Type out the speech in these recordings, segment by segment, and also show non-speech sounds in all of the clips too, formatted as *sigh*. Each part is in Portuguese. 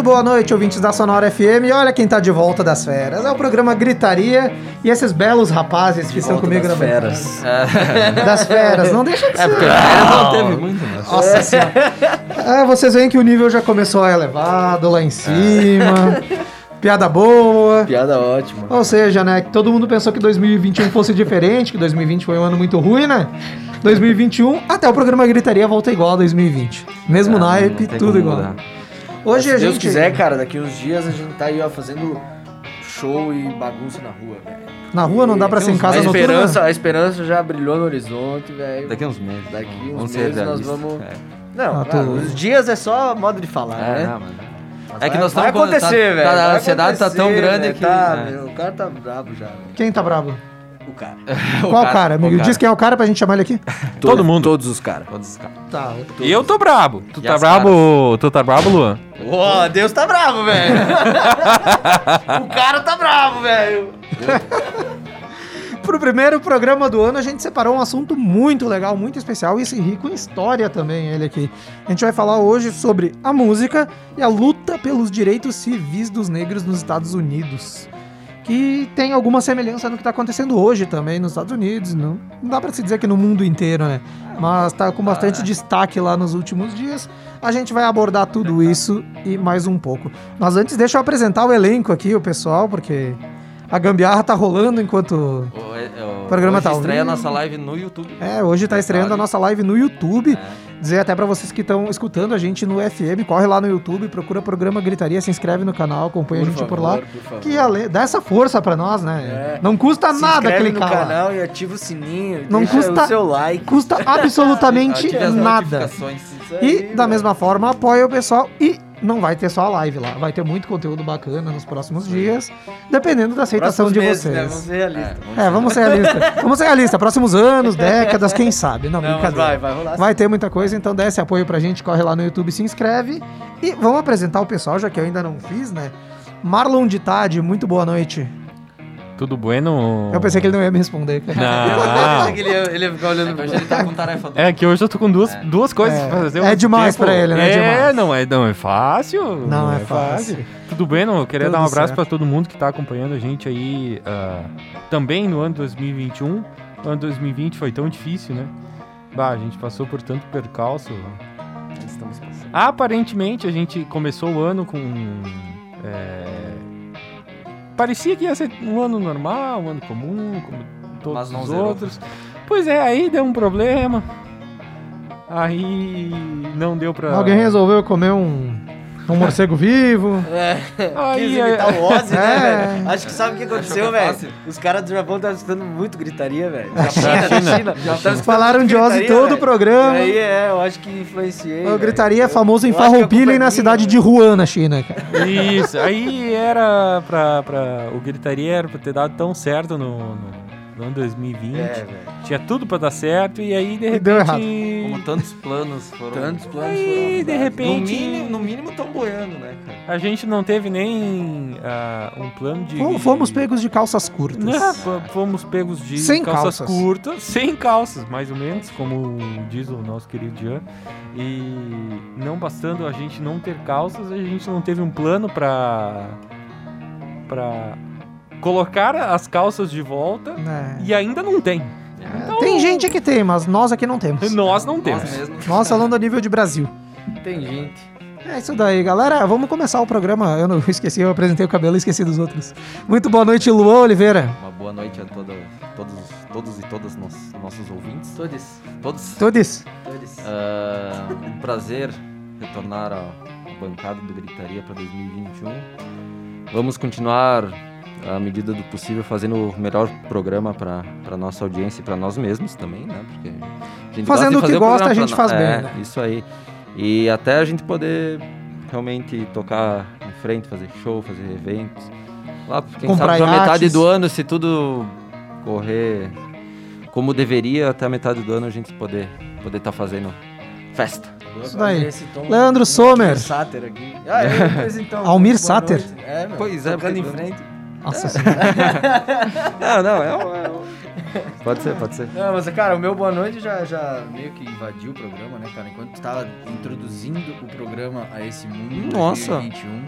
Muito boa noite, ouvintes da Sonora FM. Olha quem tá de volta das férias. É o programa Gritaria e esses belos rapazes que estão comigo das na feras. bancada. *laughs* Das feras, não deixa de ser. É porque não teve muito, né? Nossa senhora. É, vocês veem que o nível já começou elevado lá em cima. Piada boa. Piada ótima. Ou seja, né, que todo mundo pensou que 2021 fosse diferente, que 2020 foi um ano muito ruim, né? 2021, até o programa Gritaria volta igual a 2020. Mesmo Ah, não naipe, tudo igual. mudar. Hoje Se a Deus gente quiser, cara, daqui uns dias a gente tá aí, ó, fazendo show e bagunça na rua, velho. na rua não dá pra ser em casa a noturna. esperança, a esperança já brilhou no horizonte, velho. Daqui uns meses. Daqui uns Vamos meses nós vamos... É. Não, Ah, tu- os dias é só modo de falar, É, né? não, mas- Mas É que nós vai estamos- acontecer, tá- velho. tá- a ansiedade tá tão grande velho. que- Tá, é. meu, o cara tá brabo já, velho. Quem tá brabo? O cara. *laughs* Qual cara, amigo? o cara. Diz quem é o cara pra gente chamar ele aqui. Todo mundo. Todos os caras. Todos os caras. Tá. E eu tô brabo. Tu E tá brabo? Tu tá brabo, Luan? Ó, Deus tá bravo, velho. *laughs* o cara tá bravo, velho. *laughs* Pro primeiro programa do ano, a gente separou um assunto muito legal, muito especial e esse rico em história também, ele aqui. A gente vai falar hoje sobre a música e a luta pelos direitos civis dos negros nos Estados Unidos. Que tem alguma semelhança no que tá acontecendo hoje também nos Estados Unidos. Não, não dá pra se dizer que no mundo inteiro, né? Mas tá com bastante destaque lá nos últimos dias. A gente vai abordar tudo isso e mais um pouco. Mas antes, deixa eu apresentar o elenco aqui, o pessoal, porque a gambiarra tá rolando enquanto O, é, o, programa hoje tá ao estreia a nossa live no YouTube. É, hoje tá estreando a nossa live no YouTube. É. Dizer até pra vocês que estão escutando a gente no FM, corre lá no YouTube, procura o programa Gritaria, se inscreve no canal, acompanha a gente por lá. por favor. Que ale... dá essa força pra nós, né? É. Não custa Se nada clicar no lá. canal e ativa o sininho. Não deixa custa- o seu like. Custa *laughs* absolutamente nada. aí, E da velho. mesma forma, apoia o pessoal e não vai ter só a live lá, vai ter muito conteúdo bacana nos próximos dias, dependendo da aceitação Próximos de meses, vocês. Né? Vamos ser realistas. É, vamos ser realistas. Vamos ser realistas. Próximos anos, décadas, quem sabe? Não, Não, brincadeira. vai, vai rolar. Vai ter muita coisa, então dá esse apoio pra gente, corre lá no YouTube, se inscreve. E vamos apresentar o pessoal, já que eu ainda não fiz, né? Marlon de Tade, muito boa noite. Tudo bueno? Eu pensei que ele não ia me responder. *laughs* Não. ele, ia, ele ia ficar olhando Hoje ele tá com tarefa do... É que hoje eu tô com duas, duas coisas É, pra fazer. é demais pra ele, né? É É, demais. não é, não é fácil. Não é fácil. Tudo bem, não? Eu queria Tudo dar um abraço certo. pra todo mundo que tá acompanhando a gente aí ah, também no ano 2021. O ano 2020 foi tão difícil, né? Bah, a gente passou por tanto percalço. Estamos passando. Aparentemente a gente começou o ano com. é, Parecia que ia ser um ano normal, um ano comum, como todos os zerou. outros. Pois é, aí deu um problema. Aí não deu pra. Alguém resolveu comer um, um morcego vivo. É, Aí, quis é- imitar o Ozzy, É. né, velho? Acho que sabe o que aconteceu, é velho? Os caras do Japão estavam escutando muito gritaria, velho. Da China, da China. Escutando Falaram de Ozzy gritaria, todo o programa. Aí é, eu acho que influenciei. O. Gritaria é famoso em Farroupilha culpa e é na cidade de velho. Wuhan, na China, cara. Isso, aí era pra, pra. O gritaria era pra ter dado tão certo no, no, no ano 2020. É, velho. Tinha tudo pra dar certo e aí de repente. deu errado. Como tantos planos foram... Tantos planos Aí, foram de repente- No mínimo, no mínimo tão boiando, né, cara? A gente não teve nem ah, um plano de. Fomos- Fomos pegos de calças curtas. Né, fomos pegos de Sem calças, calças. curtas, sem calças, mais ou menos, como diz o nosso querido Jean. E não bastando a gente não ter calças, a gente não teve um plano pra. pra colocar as calças de volta É. e ainda não tem. Tem gente que tem, mas nós aqui não temos. *laughs* Nós não temos. Nós falando a nível de Brasil. Tem gente. É isso daí, galera. Vamos começar o programa. Eu não *laughs* esqueci, eu apresentei o cabelo e esqueci dos outros. Muito boa noite, Luan Oliveira. Uma boa noite a toda, todos, todos e todas nos, nossos ouvintes. Todos. Todos. Todos. Todos. Ah, um prazer retornar à bancada do Gritaria para 2021. Vamos continuar, à medida do possível, fazendo o melhor programa para nossa audiência e para nós mesmos também, né? Porque gente Fazendo gosta de o que gosta, a gente faz bem, é, né? Isso aí. E até a gente poder realmente tocar em frente, fazer show, fazer eventos. Lá, quem Comprar sabe pra metade do ano, se tudo correr como deveria, até a metade do ano a gente poder poder estar fazendo festa. Isso daí. Leandro Sommer. Sáter aqui. Ah, eu representão. *laughs* Almir Sáter? noite. É, meu. Pois é, Tocando em frente. Nossa *laughs* senhora. Não, não, é, um- é um- Pode ser, pode ser. Não, mas, cara, o meu boa noite já, já meio que invadiu o programa, né, cara? Enquanto tu tava introduzindo o programa a esse mundo Nossa. 2021,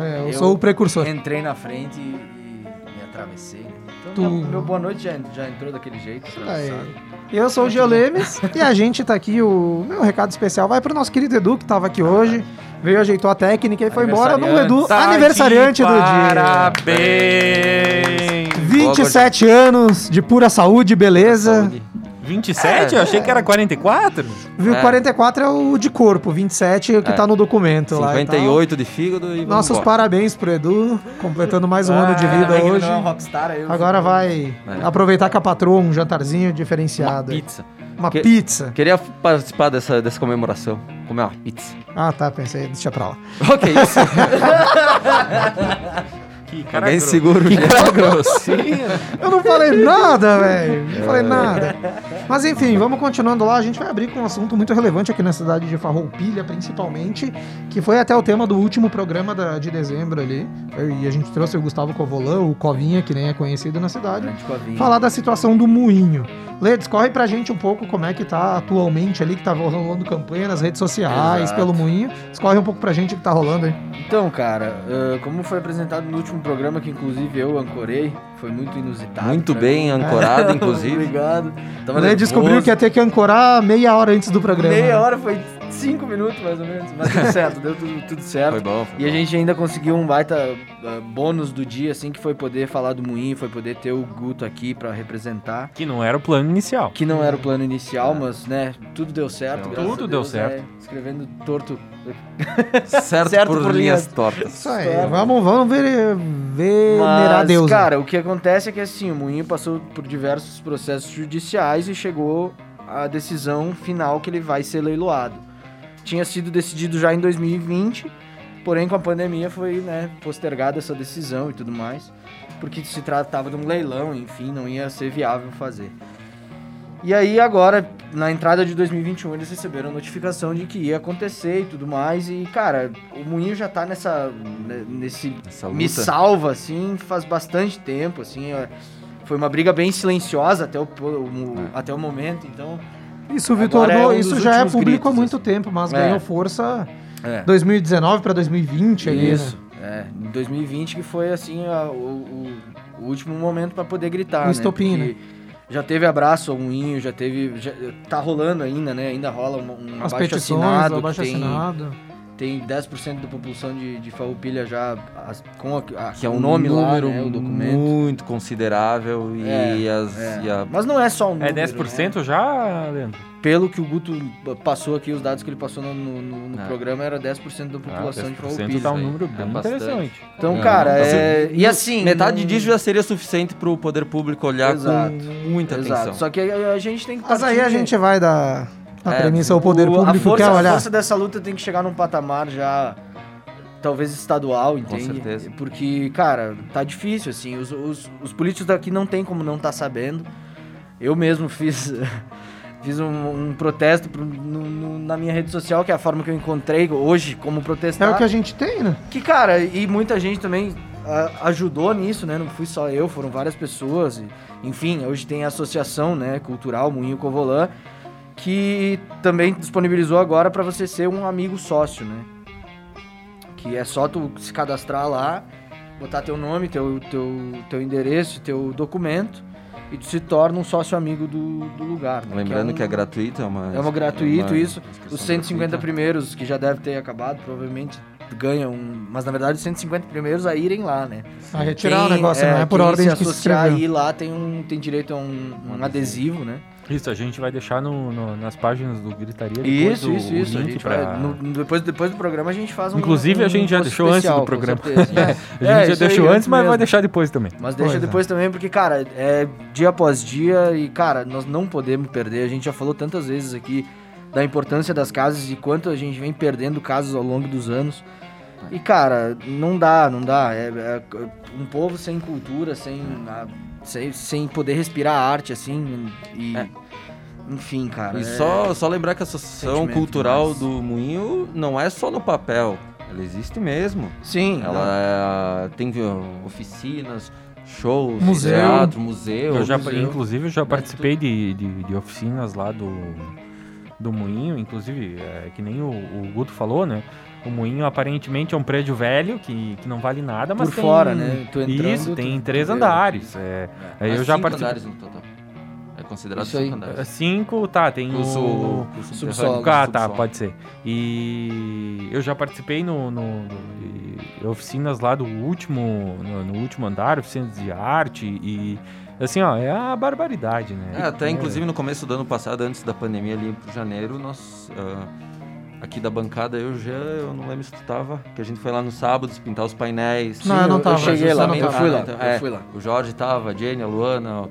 É, eu, Eu- sou o precursor. entrei na frente e, e me atravessei, né? Então, meu, meu boa noite já, já entrou daquele jeito. Eu sou o Gio Lemes e a gente tá aqui, o meu recado especial vai pro nosso querido Edu, que tava aqui hoje, veio, ajeitou a técnica e foi embora no Edu, Tá aniversariante de do dia. Parabéns! 27 anos de pura saúde, beleza. Saúde. 27? Eu achei que era 44. Viu, É. 44 é o de corpo, 27 é o que É. tá no documento lá. e tal. 58 de fígado e Nossos embora. parabéns pro Edu, completando mais um ano de Ah, vida ele hoje. não é um rockstar, aí eu Agora vai É. aproveitar com a patroa um jantarzinho Uma diferenciado. pizza. Uma Que- pizza. Queria participar dessa, dessa comemoração. Comer uma pizza. Ah, tá, pensei, deixa pra lá. Ok, isso. *laughs* Que cara Alguém grosso. segura o Que gelo. cara *laughs* grossinho. Eu não falei nada, velho. Não falei nada. Mas enfim, vamos continuando lá. A gente vai abrir com um assunto muito relevante aqui na cidade de Farroupilha, principalmente, que foi até o tema do último programa da- de dezembro ali. E a gente trouxe o Gustavo Covolan, o Covinha, que nem é conhecido na cidade, falar da situação do moinho. Lê, discorre pra gente um pouco como é que tá atualmente ali, que tá rolando campanha nas redes sociais, Exato. pelo moinho. Discorre um pouco pra gente o que tá rolando aí. Então, cara, ah, como foi apresentado no último programa, que inclusive eu ancorei, foi muito inusitado. Muito pra bem mim. ancorado, *laughs* inclusive. Obrigado. Tava descobriu nervoso. que ia ter que ancorar meia hora antes do programa. Meia né? hora foi cinco minutos, mais ou menos. Mas tudo certo, deu tudo, tudo certo. Foi bom. Foi E a bom. gente ainda conseguiu um baita ah, bônus do dia, assim, que foi poder falar do Moinho, foi poder ter o Guto aqui pra representar. Que não era o plano inicial. Que não era o plano inicial, mas, né, tudo deu certo. Tudo graças a deu Deus, certo. é, escrevendo torto. Certo, *laughs* certo por, por linhas linhas. tortas. Isso aí, vamos, vamos ver, venerar Mas, Deus. né? cara, o que acontece é que, assim, o Moinho passou por diversos processos judiciais e chegou à decisão final que ele vai ser leiloado. Tinha sido decidido já em 2020, porém com a pandemia foi, né, postergada essa decisão e tudo mais, porque se tratava de um leilão, enfim, não ia ser viável fazer. E aí agora, na entrada de 2021, eles receberam notificação de que ia acontecer e tudo mais. E, cara, o Moinho já tá nessa. né, nesse me salva, assim, faz bastante tempo, assim. é, Foi uma briga bem silenciosa até o, o- É. até o momento, então. Isso, Vitor, é um isso já é público há gritos, muito assim. tempo, mas É. ganhou força É. 2019 pra 2020 ali, Isso. né? É, em 2020 que foi assim a- o, o- último momento pra poder gritar, O né? estopim, Porque Já teve abraço ao moinho, já teve. Já, tá rolando ainda, né? Ainda rola um, um As abaixo petições, assinado. abaixo que tem, assinado. Tem 10% da população de, de Farroupilha já as- com a, a- Que é o um nome lá, número né? O documento. muito considerável e, É, as, É. e a- Mas não é só um número. É 10% já, Leandro? né? Pelo que o Guto passou aqui, os dados que ele passou no, no- no- É. programa era 10% da população de 10% Farroupilha. tá um número É bem bastante. interessante. Então, É, cara, não, é... e assim... metade disso já seria suficiente para o poder público olhar Exato. com muita Exato. atenção. Só que a, a gente tem que Mas aí a de- gente vai dar a É, premissa ao poder O- público a força, quer a olhar. força dessa luta tem que chegar num patamar já talvez estadual, entende? certeza. Porque, cara, tá difícil, assim. Os, os, os políticos daqui não tem como não tá sabendo. Eu mesmo fiz, *laughs* fiz um, um protesto pro- no- no- na minha rede social, que é a forma que eu encontrei hoje como É protestar. o que a gente tem, né? Que, cara, e muita gente também a- ajudou nisso, né? Não fui só eu, foram várias pessoas. e, enfim, hoje tem a associação, né, cultural Moinho Covolã, que também disponibilizou agora para você ser um amigo sócio, né? Que é só tu se cadastrar lá, botar teu nome, teu, teu, teu endereço, teu documento, e tu se torna um sócio amigo do, do lugar. né? Lembrando que é, um- gratuito, é uma. é uma gratuito uma isso. Os 150 gratuita. primeiros, que já deve ter acabado, provavelmente ganham. Mas na verdade, os 150 primeiros a irem lá, né? A retirar o Quem, negócio, não é por quem ordem se de que se associar inscreveu. aí lá tem, um, tem direito a um, um adesivo, né? Isso, a gente vai deixar no, no- nas páginas do Gritaria depois Isso, o, isso, isso. Pra... vai- no- depois, depois do programa a gente faz um. Inclusive, um a gente já post deixou antes do especial, programa. *laughs* A É, gente já isso aí, deixou antes, mas mesmo. vai deixar depois também. Mas deixa Pois é. depois também, porque, cara, é dia após dia e, cara, nós não podemos perder. A gente já falou tantas vezes aqui da importância das casas e quanto a gente vem perdendo casos ao longo dos anos. E, cara, não dá, não dá. É, é um povo sem cultura, sem, a- sem, sem poder respirar arte, assim, e... É. Enfim, cara. E é- só, só lembrar que a Associação sentimento Cultural do Moinho não é só no papel, ela existe mesmo. Sim, Ela é- tem oficinas, shows, Museu. teatro, museu. Eu já, museu. inclusive, eu já participei de, de, de oficinas lá do, do Moinho. Inclusive, é, que nem o, o Guto falou, né? O Moinho aparentemente é um prédio velho que, que não vale nada, mas Por tem... fora, né? Entrando, Isso, tu- tem três andares. É, aí Mas eu já cinco participei... É considerado Isso aí. cinco andares. Cinco, tá, tem O, o... su- o subsolo. Ah, tá, subsolo. pode ser. E eu já participei no, no- no- oficinas lá do último, no, no último andar, oficinas de arte e assim, ó, é a barbaridade, né? É, até inclusive no começo do ano passado, antes da pandemia ali por janeiro, nós ah, aqui da bancada eu já, eu não lembro se tu tava, que a gente foi lá no sábado pintar os painéis. Não, eu não tava. Eu cheguei lá, eu fui lá, então, eu é, fui lá. O Jorge tava, a Jenny, a Luana, ah,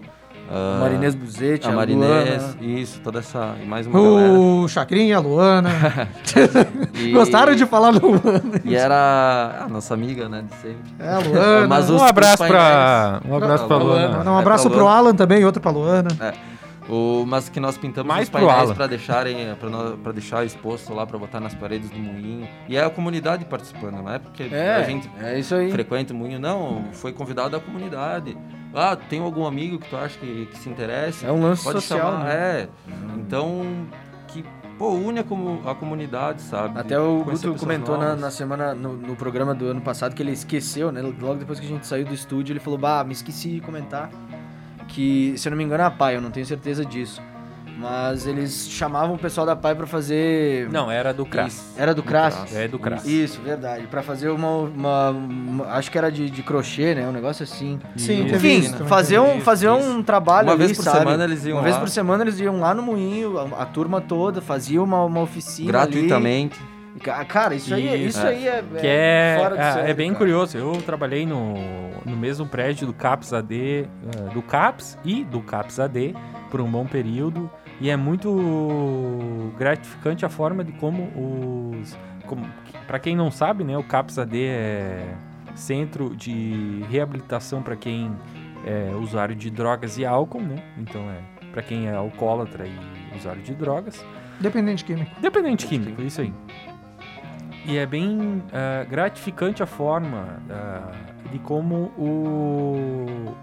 A Marinês Buzetti, a a Marinês, Luana. isso, toda essa e mais uma galera. O Chacrinha, a Luana. *laughs* E- *laughs* Gostaram de falar do Luana? E era a nossa amiga, né, de sempre. É, a Luana. Mas os- um abraço pra um abraço pra Pra Luana. Luana. Um É, abraço pra pro Luana. Alan também, outro pra Luana. O, mas que nós pintamos Mais os painéis para deixarem para deixar exposto lá para botar nas paredes do moinho. E é a comunidade participando, não é porque É, a gente é isso aí. frequenta o moinho, não, foi convidado da comunidade. Ah, tem algum amigo que tu acha que, que se interessa? É um lance Pode social, chamar, né? é. Então que pô, une a, a comunidade, sabe? Até o Guto comentou na, na semana, no, no programa do ano passado, que ele esqueceu, né? Logo depois que a gente saiu do estúdio, ele falou, bah, me esqueci de comentar que, se eu não me engano, é a PAI, eu não tenho certeza disso. Mas eles chamavam o pessoal da PAI pra fazer... Não, era do CRAS. Era do CRAS? É do CRAS. Isso, verdade. Pra fazer uma... uma- uma- acho que era de, de crochê, né? Um negócio assim. Sim, Isso. Enfim, isso fazer um, fazer isso. um trabalho Uma ali, vez por sabe? semana eles iam Uma vez lá. por semana eles iam lá no moinho, a, a turma toda, fazia uma, uma oficina ali. gratuitamente. Ca- Cara, isso aí, Isso. isso aí é, Que é, fora do é, é bem cara. curioso. Eu trabalhei no, no mesmo prédio do CAPS AD, eh, do CAPS e do CAPS AD por um bom período. E é muito gratificante a forma de como os. Como, para quem não sabe, né, o CAPS AD é centro de reabilitação para quem é usuário de drogas e álcool, né? Então é para quem é alcoólatra e usuário de drogas. Dependente químico. Dependente químico, isso aí. E é bem ah, gratificante a forma ah, de como o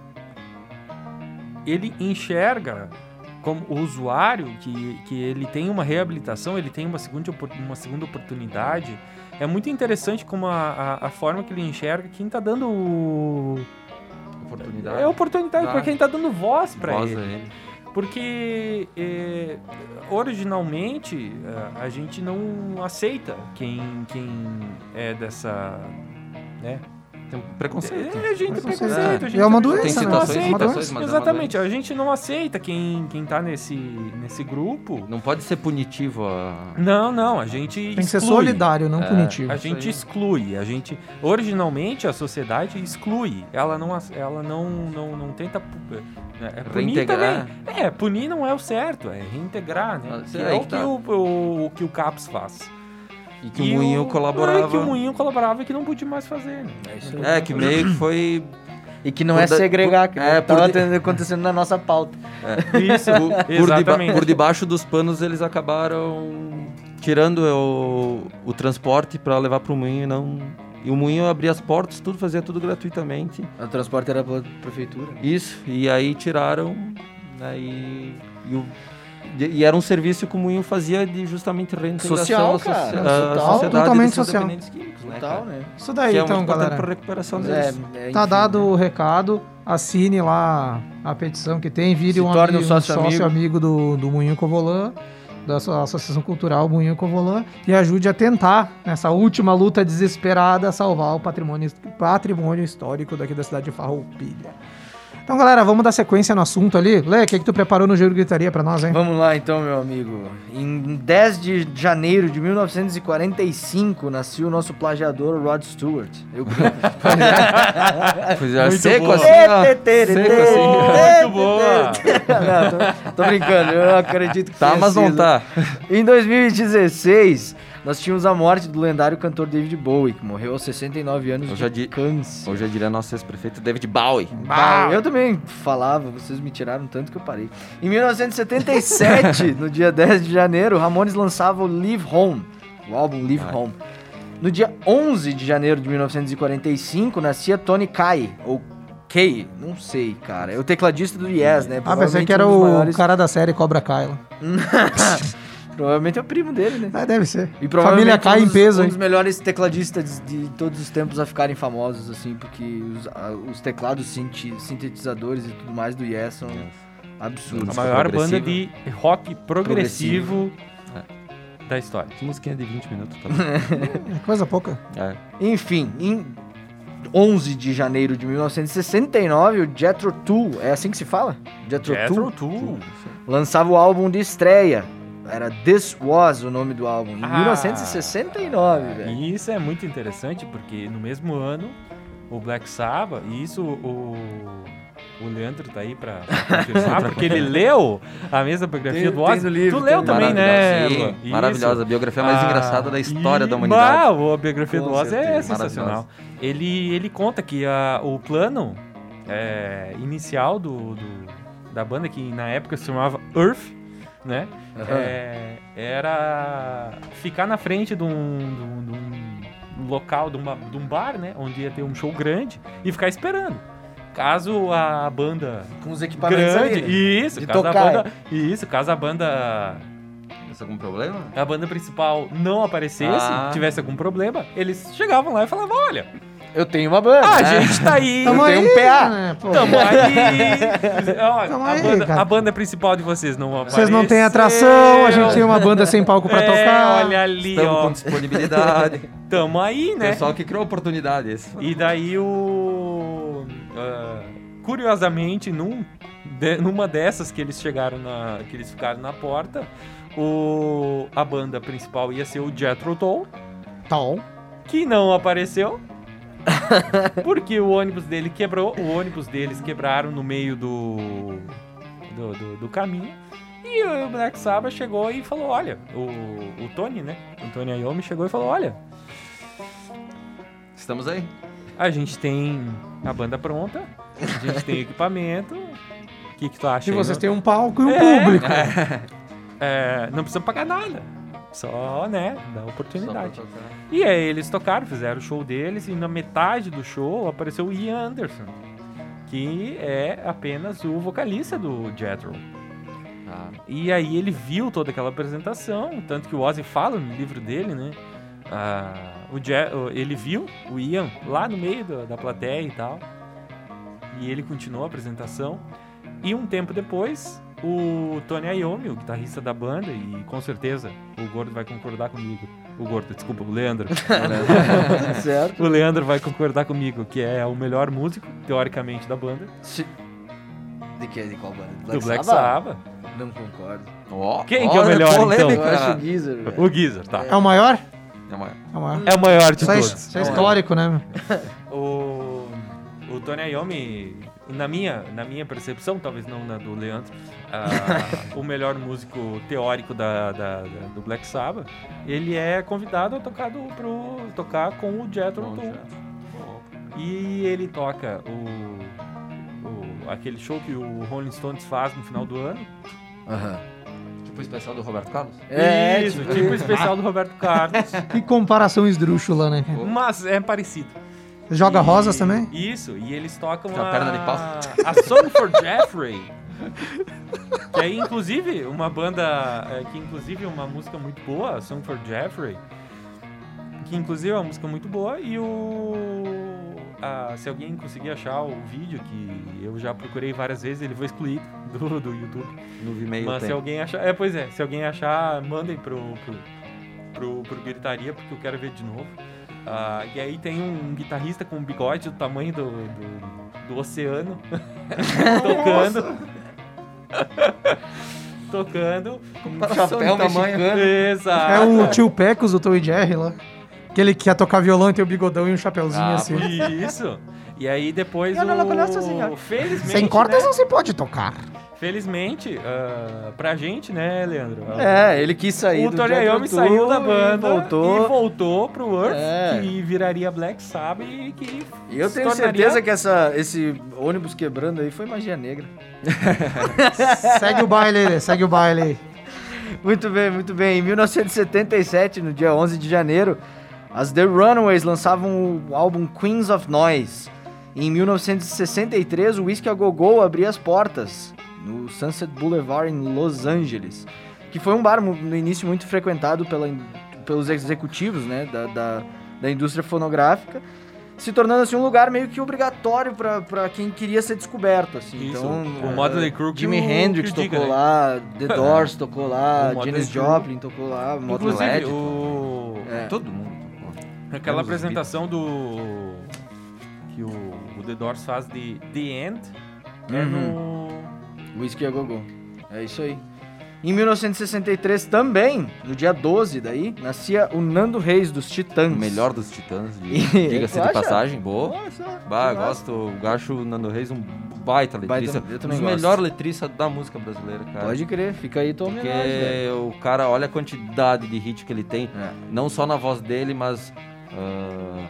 ele enxerga como o usuário que, que ele tem uma reabilitação, ele tem uma segunda, uma segunda oportunidade. É muito interessante como a, a, a forma que ele enxerga quem está dando o- Oportunidade. é oportunidade para quem está dando voz para ele. ele. Porque eh, originalmente eh, a gente não aceita quem, quem é dessa. Né? Tem um preconceito. É, a gente tem Preconceito. preconceito, a gente É uma doença, Tem né? situações, aceita. situações, mas é uma Exatamente, a gente não aceita quem, quem tá nesse, nesse grupo. Não pode ser punitivo a. Não, não, a gente Tem que ser exclui. solidário, não É, punitivo. A gente exclui, a gente originalmente a sociedade exclui. Ela não ela não não, não tenta é, é punir Reintegrar. também. É, punir não é o certo, é reintegrar, né? Ah, Que é é o que que tá. o, o, o que o CAPS faz. E que o moinho É, colaborava. que o Moinho colaborava e que não podia mais fazer. né? É isso aí. É, que meio que foi. E que não Por é da- segregar, por- que é, é, por tava de- acontecendo na nossa pauta. Isso, Por, por, deba- exatamente. por debaixo dos panos eles acabaram tirando o, o transporte para levar pro moinho e não. E o moinho abria as portas, tudo, fazia tudo gratuitamente. O transporte era pela prefeitura. Isso, e aí tiraram, né, e, e, o- e- era um serviço que o Moinho fazia de justamente reintegração Social, à cara. Total, sociedade totalmente social. químicos, né, Total, né? Isso daí, Que é então, galera. para recuperação Mas deles. é, é, Tá enfim, dado né? o recado, assine lá a petição que tem, vire Se um, torne ami- um sócio amigo. amigo do, do Moinho Covolã, da Associação Cultural Moinho Covolã, e ajude a tentar, nessa última luta desesperada, salvar o patrimônio, patrimônio histórico daqui da cidade de Farroupilha. Então, galera, vamos dar sequência no assunto ali. Lê, o que, que tu preparou no Giro Gritaria pra nós, hein? Vamos lá então, meu amigo. Em 10 de janeiro de 1945 nasceu o nosso plagiador Rod Stewart. Eu *laughs* Pois é, Muito seco boa. assim, ó. Seco assim. Muito boa. Não, tô, tô brincando, eu acredito que Tá, mas não tá. Em 2016, nós tínhamos a morte do lendário cantor David Bowie, que morreu aos 69 anos Eu de já di- câncer. Hoje eu diria nosso ex-prefeito David Bowie. Bah, eu também falava, vocês me tiraram tanto que eu parei. Em 1977, *laughs* no dia 10 de janeiro, o Ramones lançava o Live Home, o álbum Live Ah. Home. No dia 11 de janeiro de 1945, nascia Tony Kaye, ou Kay, não sei, cara. É o tecladista do Yes, né? Ah, pensei que era um o maiores- cara da série Cobra Kai. *laughs* Provavelmente é o primo dele, né? Ah, deve ser. E provavelmente Família cai um em dos- peso, Um hein? dos melhores tecladistas de todos os tempos a ficarem famosos, assim, porque os, a- os teclados sinti- sintetizadores e tudo mais do Yes são A absurdos. Música maior banda de rock progressivo da história. Que musiquinha de 20 minutos, tá? *laughs* É coisa pouca. é. Enfim, em 11 de janeiro de 1969, o Jethro Tull, é assim que se fala? Jethro, Jethro Tull Tull. lançava o álbum de estreia. Era This Was o nome do álbum, em Ah. 1969, velho. E isso é muito interessante porque no mesmo ano o Black Sabbath, e isso o, o Leandro tá aí pra, pra *laughs* confirmar, porque ele leu a mesma biografia Tem- do Ozzy. livro tu leu também. também, né? Sim. Isso. Maravilhosa. A biografia mais Ah, engraçada da história e- da humanidade. Bah, a biografia Com do Oz é sensacional. Ele, ele conta que a- o plano é, inicial do, do- da banda, que na época se chamava Earth, né? Aham. É, era ficar na frente de um, de um- de um local, de, uma- de um bar, né? Onde ia ter um show grande e ficar esperando. Caso a banda Com os equipamentos grande, ali, né? isso, De caso a tocar. banda, isso, caso a banda Tem algum problema? a banda principal não aparecesse, Ah. tivesse algum problema, eles chegavam lá e falavam: olha, Eu tenho uma banda. a né? gente tá aí, Tamo Tamo tenho aí, um PA. né? Pô, tamo aí. *laughs* Olha, Tamo a, aí, banda, cara. a banda principal de vocês não apareceu. Vocês não têm atração, a gente tem uma banda sem palco pra é, tocar. olha ali, Estamos ó. com disponibilidade. *laughs* Tamo aí, né? Pessoal que criou oportunidade esse. E daí o. ah, curiosamente, num, de- numa dessas que eles chegaram na. que eles ficaram na porta, o, a banda principal ia ser o Jethro Tull, Tom. que não apareceu. *laughs* porque o ônibus dele quebrou, o ônibus deles quebraram no meio do, do, do- do caminho. E o Black Sabbath chegou e falou: Olha, o, o Tony, né? O Tony Iommi chegou e falou: Olha, Estamos aí. a gente tem a banda pronta, a gente tem *laughs* equipamento. O que, que tu acha? E vocês têm um palco e um É. público. *laughs* É, não precisa pagar nada. Só, né, dá oportunidade. Tocar. E aí eles tocaram, fizeram o show deles e na metade do show apareceu o Ian Anderson, que é apenas o vocalista do Jethro. Ah, E aí ele viu toda aquela apresentação, tanto que o Ozzy fala no livro dele, né? Ah, o Je- ele viu o Ian lá no meio da, da plateia e tal. E ele continuou a apresentação. E um tempo depois, o Tony Iommi, o guitarrista da banda, e com certeza o Gordo vai concordar comigo. O Gordo, desculpa, o Leandro. *laughs* certo. o Leandro vai concordar comigo, que é o melhor músico, teoricamente, da banda. Se- De que? De qual banda? do Black Sabbath. Não concordo. Ó, Quem que é o melhor, polêmica. Eu acho o Geezer, velho. O Geezer, tá. É o maior? É uma- É o maior. É o maior de Isso é, todos. isso é histórico, né? *laughs* O, o Tony Iommi, na minha, na minha percepção, talvez não na do Leandro, ah, o melhor músico teórico da, da- da- do Black Sabbath, ele é convidado a tocar, do, pro, tocar com o Jethro Tull. E ele toca o, o- aquele show que o Rolling Stones faz no final do ano. Aham. Tipo o especial do Roberto Carlos? É, Isso, tipo- tipo o especial do Roberto Carlos. Que *laughs* comparação esdrúxula, né? mas é parecido. Joga E- rosas também? Isso, e eles tocam a, perna de pau. a Song for Jeffrey. *laughs* que é inclusive uma banda, é, que inclusive é uma música muito boa, Song for Jeffrey. Que inclusive é uma música muito boa e o... a- se alguém conseguir achar o vídeo, que eu já procurei várias vezes, ele foi excluído do, do YouTube. No Vimeo Mas se tem. alguém achar... É, pois é, se alguém achar, mandem pro, pro, pro, pro Gritaria, porque eu quero ver de novo. Ah, e aí tem um guitarrista com um bigode do tamanho do, do, do oceano *laughs* tocando. *laughs* tocando. Chapéu mexicano. Exato. É o tio Pecos, o Tom e Jerry lá. Aquele que quer tocar violão e tem o bigodão e um chapéuzinho Ah, assim. Isso. E aí depois Eu não o... la conheço, senhor. Felizmente, Sem cordas né? não se pode tocar. Felizmente, ah, pra gente, né, Leandro? É, ele quis sair o do Tull saiu da e banda voltou. e voltou pro Earth, É. que viraria Black Sabbath e que E eu tenho tornaria- certeza que essa, esse ônibus quebrando aí foi magia negra. *laughs* Segue o baile, segue o baile. Muito bem, muito bem. Em 1977, no dia 11 de janeiro, as The Runaways lançavam o álbum Queens of Noise. Em 1963, o Whiskey a Go Go abria as portas no Sunset Boulevard em Los Angeles, que foi um bar no início muito frequentado pela pelos executivos né, da, da, da indústria fonográfica, se tornando assim um lugar meio que obrigatório para quem queria ser descoberto. Assim. Isso, então, o eh, Motley Crue Jimi o- Hendrix que o diga, tocou né? lá, The *laughs* Doors tocou lá, Janis. Joplin tocou lá, Motley Inclusive, Led, o... É. Todo mundo. aquela Menos os apresentação do... que o, o The Doors faz de The End é no... Whisky a Go-Go. É isso aí. Em 1963 também, no dia 12 daí, nascia o Nando Reis dos O Titãs. melhor dos titãs, diga-se de passagem. Boa. Nossa, Bah, gosto. O Gacho Nando Reis, um baita letrista. eu um dos melhores letristas da música brasileira, cara. Pode crer, fica aí tua. Porque o cara, olha a quantidade de hit que ele tem. É. Não só na voz dele, mas ah,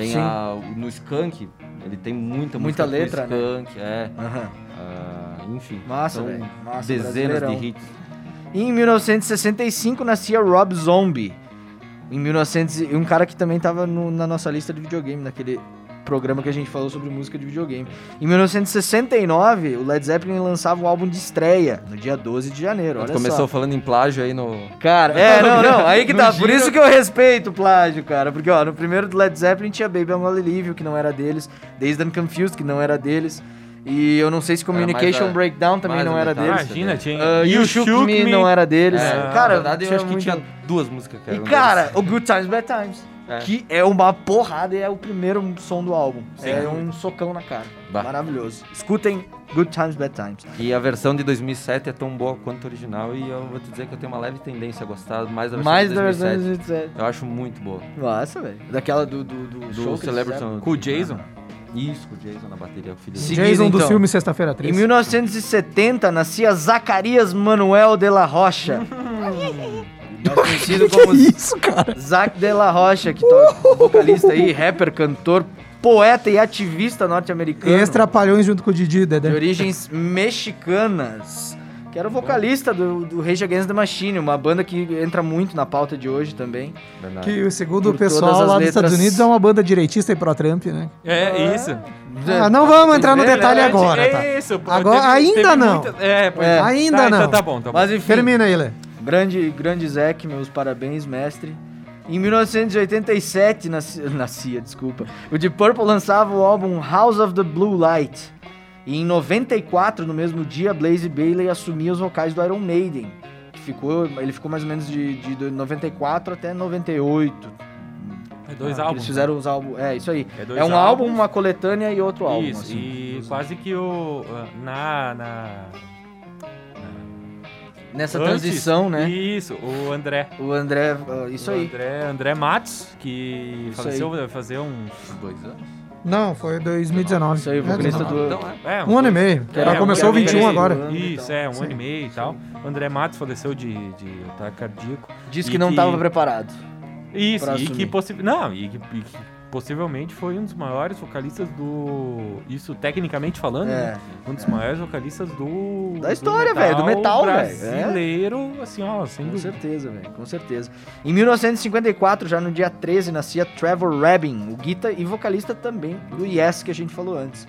tem Sim. a, no Skank. Ele tem muita, Muita música com letra, né? Skunk, é. Aham. ah, enfim. Massa, velho. Massa, Dezenas de hits. Em 1965 nascia Rob Zombie. Em 1900, e um cara que também tava no- na nossa lista de videogame, naquele programa que a gente falou sobre música de videogame. Em 1969, o Led Zeppelin lançava o álbum de estreia, no dia 12 de janeiro. Olha Começou só. falando em plágio aí no. Cara, *laughs* é, não, não, aí que tá. Por giro. isso que eu respeito o plágio, cara. Porque, ó, no primeiro do Led Zeppelin tinha Baby I'm You, que não era deles. Dazed and Confused, que não era deles. E eu não sei se Communication Breakdown também não era deles. Imagina, tinha... Ah, you Shook, Me, não era deles. É, cara, na verdade, eu acho que muito- tinha duas músicas que E eram cara, deles. o Good Times, Bad Times. É. Que é uma porrada e é o primeiro som do álbum. Sem é um socão na cara. Bah. Maravilhoso. Escutem Good Times, Bad Times. E a versão de 2007 é tão boa quanto a original e eu vou te dizer que eu tenho uma leve tendência a gostar mais da versão Mais de da 2007. versão de 2007. Eu acho muito boa. Nossa, velho. Daquela do, do, do, Do show Celebrity. Com o Jason. Isso, com o Jason na bateria, o filho dele. Jason do então. filme Sexta-feira Em 13. 1970 nascia Zacarias Manuel de la Rocha. *laughs* *laughs* Mais conhecido como isso, cara? Zac de la Rocha, que toca vocalista aí, rapper, cantor, poeta e ativista E norte-americano. ex-trapalhões junto com o Didi, de Dedé. origens mexicanas, que era o vocalista do, do Rage Against the Machine, uma banda que entra muito na pauta de hoje também. Verdade. Que, segundo Por o pessoal lá dos letras. Estados Unidos, é uma banda direitista e pró-Trump, né? É, isso. Ah, não vamos entrar no É, detalhe é, agora, tá? É isso. Agora- ainda não. É, pois É. é. Ainda Tá, não. Então tá bom, tá bom. Mas enfim, Termina aí, Lê. Grande, grande Zac, meus parabéns, mestre. Em 1987, nasci- *laughs* nascia, desculpa, o Deep Purple lançava o álbum House of the Blue Light. E em 94, no mesmo dia, Blaze Bailey assumia os vocais do Iron Maiden. Que ficou, ele ficou mais ou menos de, de 94 até 98. É dois Ah, álbuns. Eles fizeram os álbuns. É, isso aí. É É um álbum, álbuns. uma coletânea e outro álbum. Isso, assim. e quase que o. ah, Na. na, Nessa antes, transição, né? Isso, o André. O André. isso o aí. André, André Matos, que Isso faleceu vai fazer uns. Dois anos. Não, foi 2019. Isso aí, o É, vocalista 19. do. Então, é. É, Um ano e meio. Que Ela é, começou um ano e 21 meio. agora. ano e Isso, tal. é, um Sim. ano e meio e tal. O André Matos faleceu de, de ataque cardíaco. Disse E que não que- estava preparado. Isso, e que, possi não, e que, e que possivelmente foi um dos maiores vocalistas do. Isso tecnicamente falando, É. né? Um dos maiores vocalistas do. Da história, velho, do metal, velho, é. Brasileiro, assim, ó, sem Com dúvida. certeza, velho, com certeza. Em 1954, já no dia 13, nascia Trevor Rabin, o guitarra e vocalista também do Yes que a gente falou antes.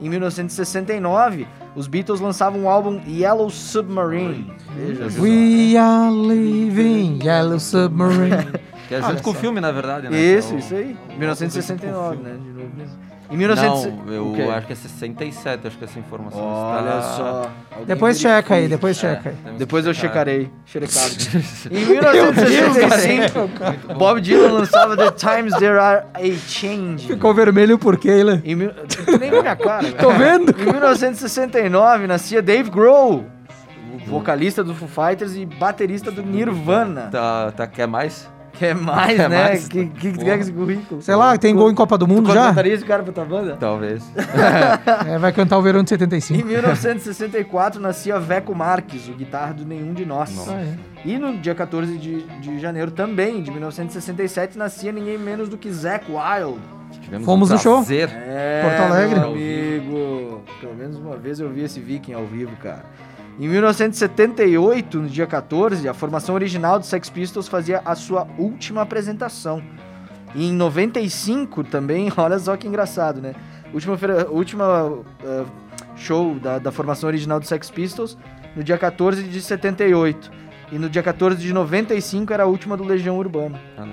Em 1969, os Beatles lançavam o álbum Yellow Submarine. Veja. We are living Yellow Submarine. *laughs* Que é junto com o filme, na verdade, né? Isso, é isso aí. o- 1969, o- né? De novo mesmo. Em 1900... Não, eu o quê? acho que é 67, acho que essa informação Olha está... só. Depois checa aí, depois É, checa aí. temos Depois eu checar. checarei. Xerecado. *laughs* em 1965, Bob Dylan lançava The Times There Are a Change. Ficou vermelho por quê, né? Em nem minha cara. *laughs* Tô vendo. Em 1969, nascia Dave Grohl, vocalista do Foo Fighters e baterista do Nirvana. Tá, tá, quer mais? Quer mais, Quer né? mais? Que, que, que Porra. é esse currículo? Sei lá, tem gol em Copa do Tu Mundo já? contrataria esse cara pra tua banda? Talvez. *laughs* É, vai cantar o verão de Em 75. 1964 nascia Veco Marques, o guitarra do Nenhum de Nós. Ah, é. E no dia 14 de, de janeiro também, de 1967, nascia ninguém menos do que Zac Wild. Tivemos Fomos um no show. prazer. É, Porto Alegre. meu amigo. Pelo menos uma vez eu vi esse viking ao vivo, cara. Em 1978, no dia 14, a formação original do Sex Pistols fazia a sua última apresentação. E em 95 também, *laughs* olha só que engraçado, né? Última, última eh, show da, da formação original do Sex Pistols, no dia 14 de 78. E no dia 14 de 95 era a última do Legião Urbana. Ah.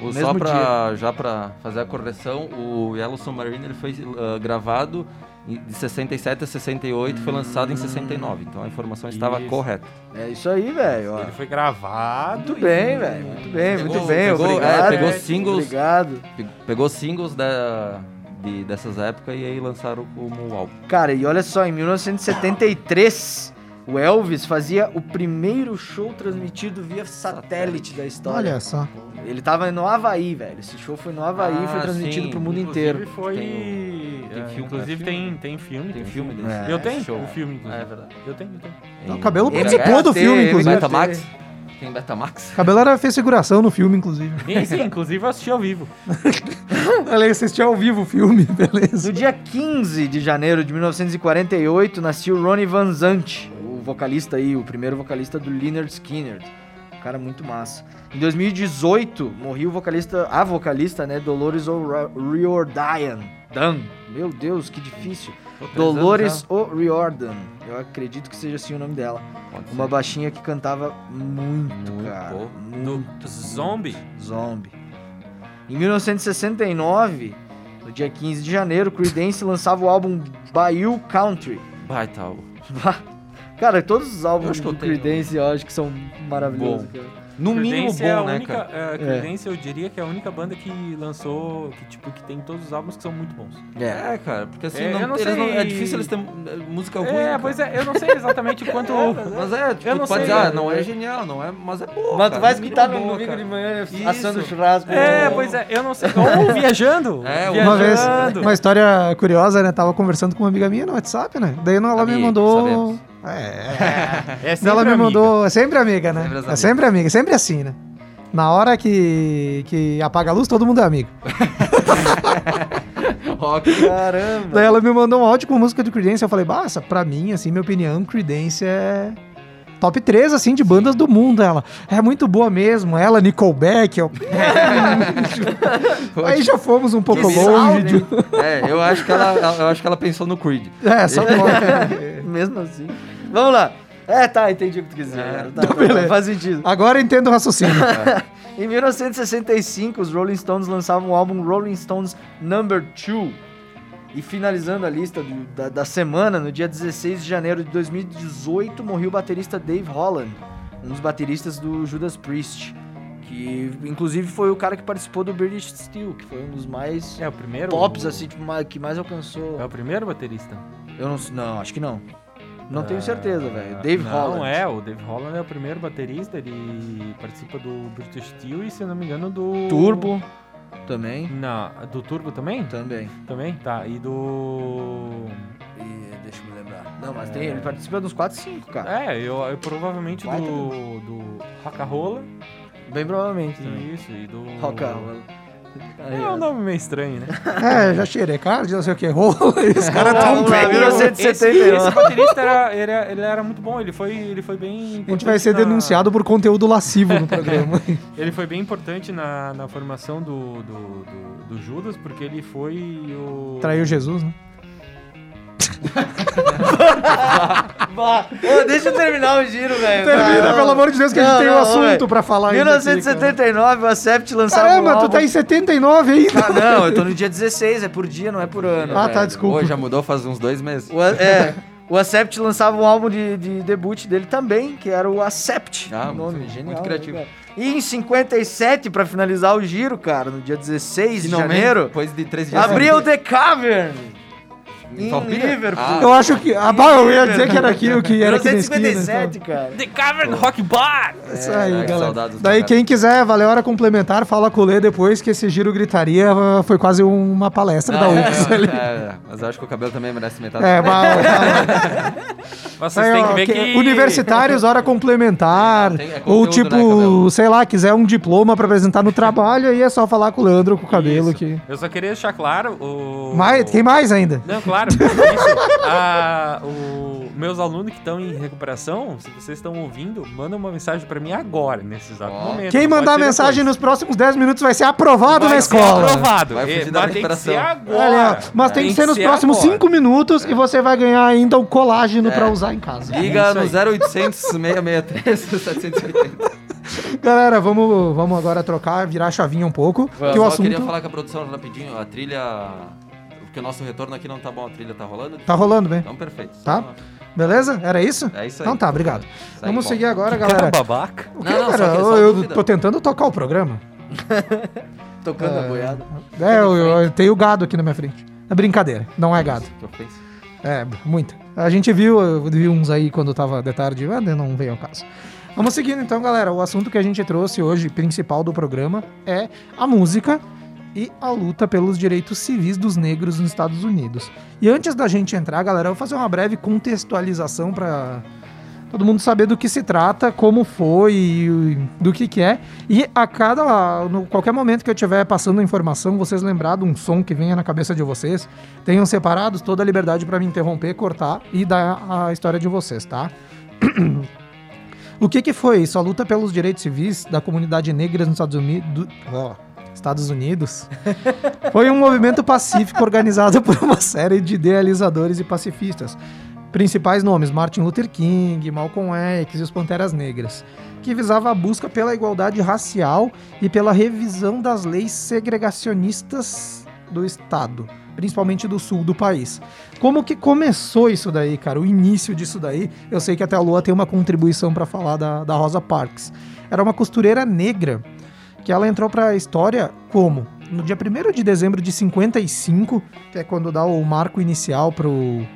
O- só pra, já pra fazer a correção, o Yellow Submarine ele foi ah, gravado de 67 a 68 e foi lançado em 69. Então a informação estava Isso. correta. É isso aí, velho. Ele foi gravado. Muito e- bem, velho. Muito bem, Pegou- muito bem. pegou- é, obrigado. pegou singles. Obrigado. Pe- Pegou singles da, de- dessas épocas e aí lançaram como álbum. Cara, e olha só, em 1973, o Elvis fazia o primeiro show transmitido via satélite da história. Olha só. Ele tava no Havaí, velho. Esse show foi no Havaí e foi Ah, transmitido sim. pro mundo Inclusive inteiro. Foi... Tem- tem é, filme, inclusive né? tem, tem filme. Tem filme desse. É. Eu tenho Show. o filme, inclusive. É verdade. Eu tenho, eu tenho. O cabelo participou do filme, inclusive. Betamax? Tem Betamax? Cabelo fez figuração no filme, inclusive. E sim, inclusive eu assisti ao vivo. *laughs* Olha, assistiu ao vivo o filme, *laughs* beleza. No dia 15 de janeiro de 1948, nasceu Ronnie Van Zant, o vocalista aí, o primeiro vocalista do Leonard Skinner. Um cara muito massa. Em 2018, morreu o vocalista, a vocalista, né, Dolores O'Riordan. Dan. Meu Deus, que difícil. Dolores O'Riordan. Eu acredito que seja assim o nome dela. Pode Uma ser. baixinha que cantava muito, Muito cara. bom. Muito Zombie. Zombie. Em 1969, no dia 15 de janeiro, Creedence lançava o álbum Bayou Country. Baita álbum. *laughs* Cara, todos os álbuns do. Creedence eu acho que são maravilhosos. Bom. cara. No mínimo é a bom, né, única, cara? é, Creedence, eu diria que é a única banda que lançou, que tipo, que tem todos os álbuns que são muito bons. É. É, cara, porque assim, É, não- não eles sei- é difícil eles terem música ruim. é, cara. pois é, eu não sei exatamente quanto... *laughs* Mas é, tipo, Eu não pode sei, dizer, ah, é, não é é. genial, não é, mas é boa. Mas tu vai no escutar no domingo cara. de manhã Isso. assando churrasco. É, pois é, eu não sei. Ou *laughs* viajando. É, Uma vez, viajando. uma história curiosa, né? Tava conversando com uma amiga minha no WhatsApp, né? Daí ela me mandou. sabemos. É. É Daí ela me amiga. mandou. É sempre amiga, né? Sempre é sempre amiga, sempre assim, né? Na hora que, que apaga a luz, todo mundo é amigo. *laughs* Rock. Caramba. Daí ela me mandou um áudio com música de Creedence. Eu falei, basta, pra mim, assim, minha opinião, Creedence é top 3, assim, de bandas do mundo. Ela é muito boa mesmo. Ela, Nickelback. Eu... *laughs* *laughs* Aí já fomos um pouco Que longe. É, eu acho que ela, eu acho que ela pensou no Creed. É, só pode. Mesmo assim. Vamos lá. É, tá, entendi o que tu quis dizer. É. Tá, *laughs* tá, beleza. faz sentido. Agora entendo o raciocínio. *laughs* Em 1965, os Rolling Stones lançavam o álbum Rolling Stones Number 2. E finalizando a lista do- da, da semana, no dia 16 de janeiro de 2018, morreu o baterista Dave Holland, um dos bateristas do Judas Priest. Que inclusive foi o cara que participou do British Steel, que foi um dos mais É o primeiro. pops, assim, tipo, que mais alcançou. É o primeiro baterista. Eu não, não, acho que não. Não tenho Ah, certeza, velho. Dave não, Holland. Não é, o Dave Holland é o primeiro baterista, ele participa do British Steel e, se não me engano, do... Turbo também. Não, do Turbo também? Também. Também? Tá, e do... E deixa eu me lembrar. Não, mas tem, ele participa dos 4, 5, cara. É, eu, eu provavelmente do, do Rock'n'Rolla, Bem provavelmente também. isso, e do... Rock. Aí, É um nome meio estranho, né? É, já cheirei card, não sei o que. Rola, *laughs* os caras Vamos tão bem. 1971. Esse, esse baterista era, ele, era, ele era muito bom, ele foi, ele foi bem... A gente vai ser na- denunciado por conteúdo lascivo no programa. *laughs* Ele foi bem importante na, na formação do, do, do, do Judas, porque ele foi o... Traiu Jesus, né? *laughs* Bah, ô, deixa eu terminar o giro, velho. Termina, pelo amor de Deus, que a gente Não, tem um não, assunto velho. pra falar ainda. aqui, 1979, o Acept lançava Caramba, um tu álbum... tá em 79 ainda. Ah, não, eu tô no dia 16, é por dia, não é por ano. Ah, velho. tá, desculpa. Hoje já mudou faz uns dois meses. O, é, o Acept lançava um álbum de, de debut dele também, que era o Acept. Ah, nome, muito- genial. muito criativo. né? E em 57, pra finalizar o giro, cara, no dia 16 de Finalmente, janeiro, Depois de três dias. abriu o The Cavern. Em em Farroupilha? Liverpool. Ah, Eu acho que. Ah, bah, eu ia dizer que era aquilo que era aqui na esquina. 1957, então. cara. The Cavern Rock Bar! Isso aí, É, galera. Daí, quem quiser, valeu a hora complementar, fala com o Lê depois que esse giro gritaria ah, foi quase uma palestra da Ah, UFS é, ali. é, mas eu acho que o cabelo também merece metade. É, mas, *laughs* mas- Vocês têm que ver que- que... universitários, hora complementar, Tem- é ou conteúdo, tipo, né, sei lá, quiser um diploma pra apresentar no trabalho, aí é só falar com o Leandro com o cabelo Isso. que... Eu só queria deixar claro o... Mas tem mais ainda. Não, claro. Isso. *laughs* Ah, o... Meus alunos que estão em recuperação, se vocês estão ouvindo, manda uma mensagem pra mim agora, nesse exato Ó. momento. Quem mandar mensagem depois. nos próximos 10 minutos vai ser aprovado Vai na ser escola. aprovado. Vai É, fugir da mas tem que ser recuperação. Olha, agora. mas tem, que ser nos próximos agora. 5 minutos e você vai ganhar ainda o colágeno pra usar em casa. Liga É no aí. 0800 663 780. Galera, vamos, vamos agora trocar, virar a chavinha um pouco. Eu que o só assunto queria falar com a produção rapidinho, a trilha... Porque o nosso retorno aqui não tá bom, a trilha tá rolando? tá rolando bem. Então, perfeito. Tá. Só- Beleza? Era isso? É isso aí. Então tá, obrigado. Vamos bom. seguir agora, Cara galera. babaca. O que, Não, não, só cara? que- eu só eu tô tentando tocar o programa. *laughs* Tocando a boiada. É, eu, eu tenho gado aqui na minha frente. É brincadeira, não é gado. Que ofensa. É, muita. A gente viu, eu vi uns aí quando tava de tarde, mas não veio ao caso. Vamos seguindo então, galera. O assunto que a gente trouxe hoje, principal do programa, é a música e a luta pelos direitos civis dos negros nos Estados Unidos. E antes da gente entrar, galera, eu vou fazer uma breve contextualização para todo mundo saber do que se trata, como foi e do que que é. E a cada, no qualquer momento que eu estiver passando a informação, vocês lembrar de um som que venha na cabeça de vocês, tenham separados toda a liberdade para me interromper, cortar e dar a história de vocês, tá? *clears throat* o que que foi isso? A luta pelos direitos civis da comunidade negra nos Estados Unidos... ó, Estados Unidos *laughs* foi um movimento pacífico organizado por uma série de idealizadores e pacifistas. Principais nomes: Martin Luther King, Malcolm X e os Panteras Negras, que visava a busca pela igualdade racial e pela revisão das leis segregacionistas do Estado, principalmente do sul do país. Como que começou isso daí, cara? O início disso daí, eu sei que até a Lua tem uma contribuição para falar da, da Rosa Parks. Era uma costureira negra que ela entrou para a história como? No dia 1 de dezembro de 55, que é quando dá o marco inicial pro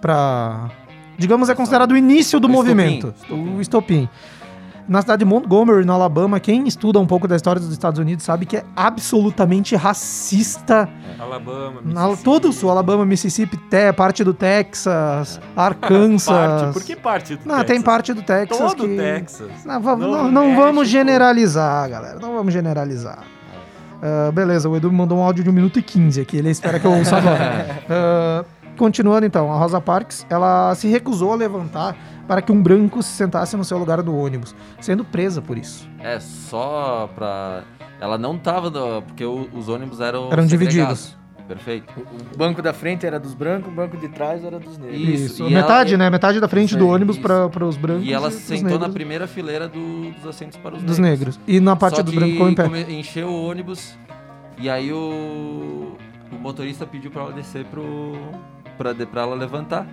para digamos é considerado o início do O movimento, estopim. o estopim. Na cidade de Montgomery, no Alabama, quem estuda um pouco da história dos Estados Unidos sabe que é absolutamente racista. Alabama, Na, Mississippi. todo o sul, Alabama, Mississippi, te, parte do Texas, Arkansas. *laughs* Parte. Por que parte do Não, Texas? tem parte do Texas Todo que... Texas. Não, não, não vamos México. generalizar, galera. Não vamos generalizar. Ah, beleza, o Edu me mandou um áudio de 1 minuto e 15 aqui. Ele espera que eu ouça agora. *laughs* Ah, continuando então, a Rosa Parks, ela se recusou a levantar para que um branco se sentasse no seu lugar do ônibus, sendo presa por isso. É, só pra... Ela não tava... no- Porque o- os ônibus eram Eram segregados. divididos. Perfeito. O banco da frente era dos brancos, o banco de trás era dos negros. Isso, e Metade, ela- né? Metade da frente Isso do ônibus isso. para os brancos E ela dos se sentou na negros, primeira fileira do- dos assentos para os dos negros. E na parte Só do que branco ficou em pé. encheu o ônibus e aí o, o motorista pediu pra ela descer pro pra, de- pra ela levantar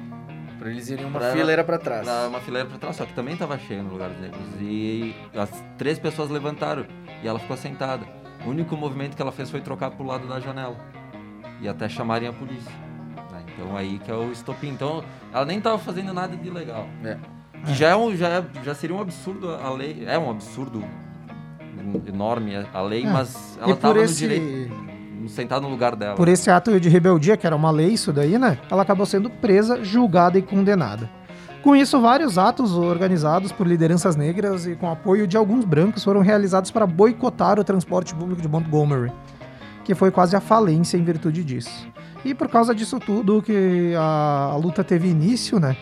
Pra eles irem uma Pra- fileira pra trás. pra uma fileira pra trás, só que também tava cheio no lugar dos negros. E as três pessoas levantaram e ela ficou sentada. O único movimento que ela fez foi trocar pro lado da janela e até chamarem a polícia. né? Então aí que é o estopim. Então ela nem tava fazendo nada de legal. É. Que já, é um, já, é- já seria um absurdo a lei. É um absurdo enorme a lei, É. mas E ela por tava esse... no direito sentada no lugar dela. Por esse ato de rebeldia, que era uma lei isso daí, né? Ela acabou sendo presa, julgada e condenada. Com isso, vários atos organizados por lideranças negras e com apoio de alguns brancos foram realizados para boicotar o transporte público de Montgomery, que foi quase a falência em virtude disso. E por causa disso tudo que a, a luta teve início, né?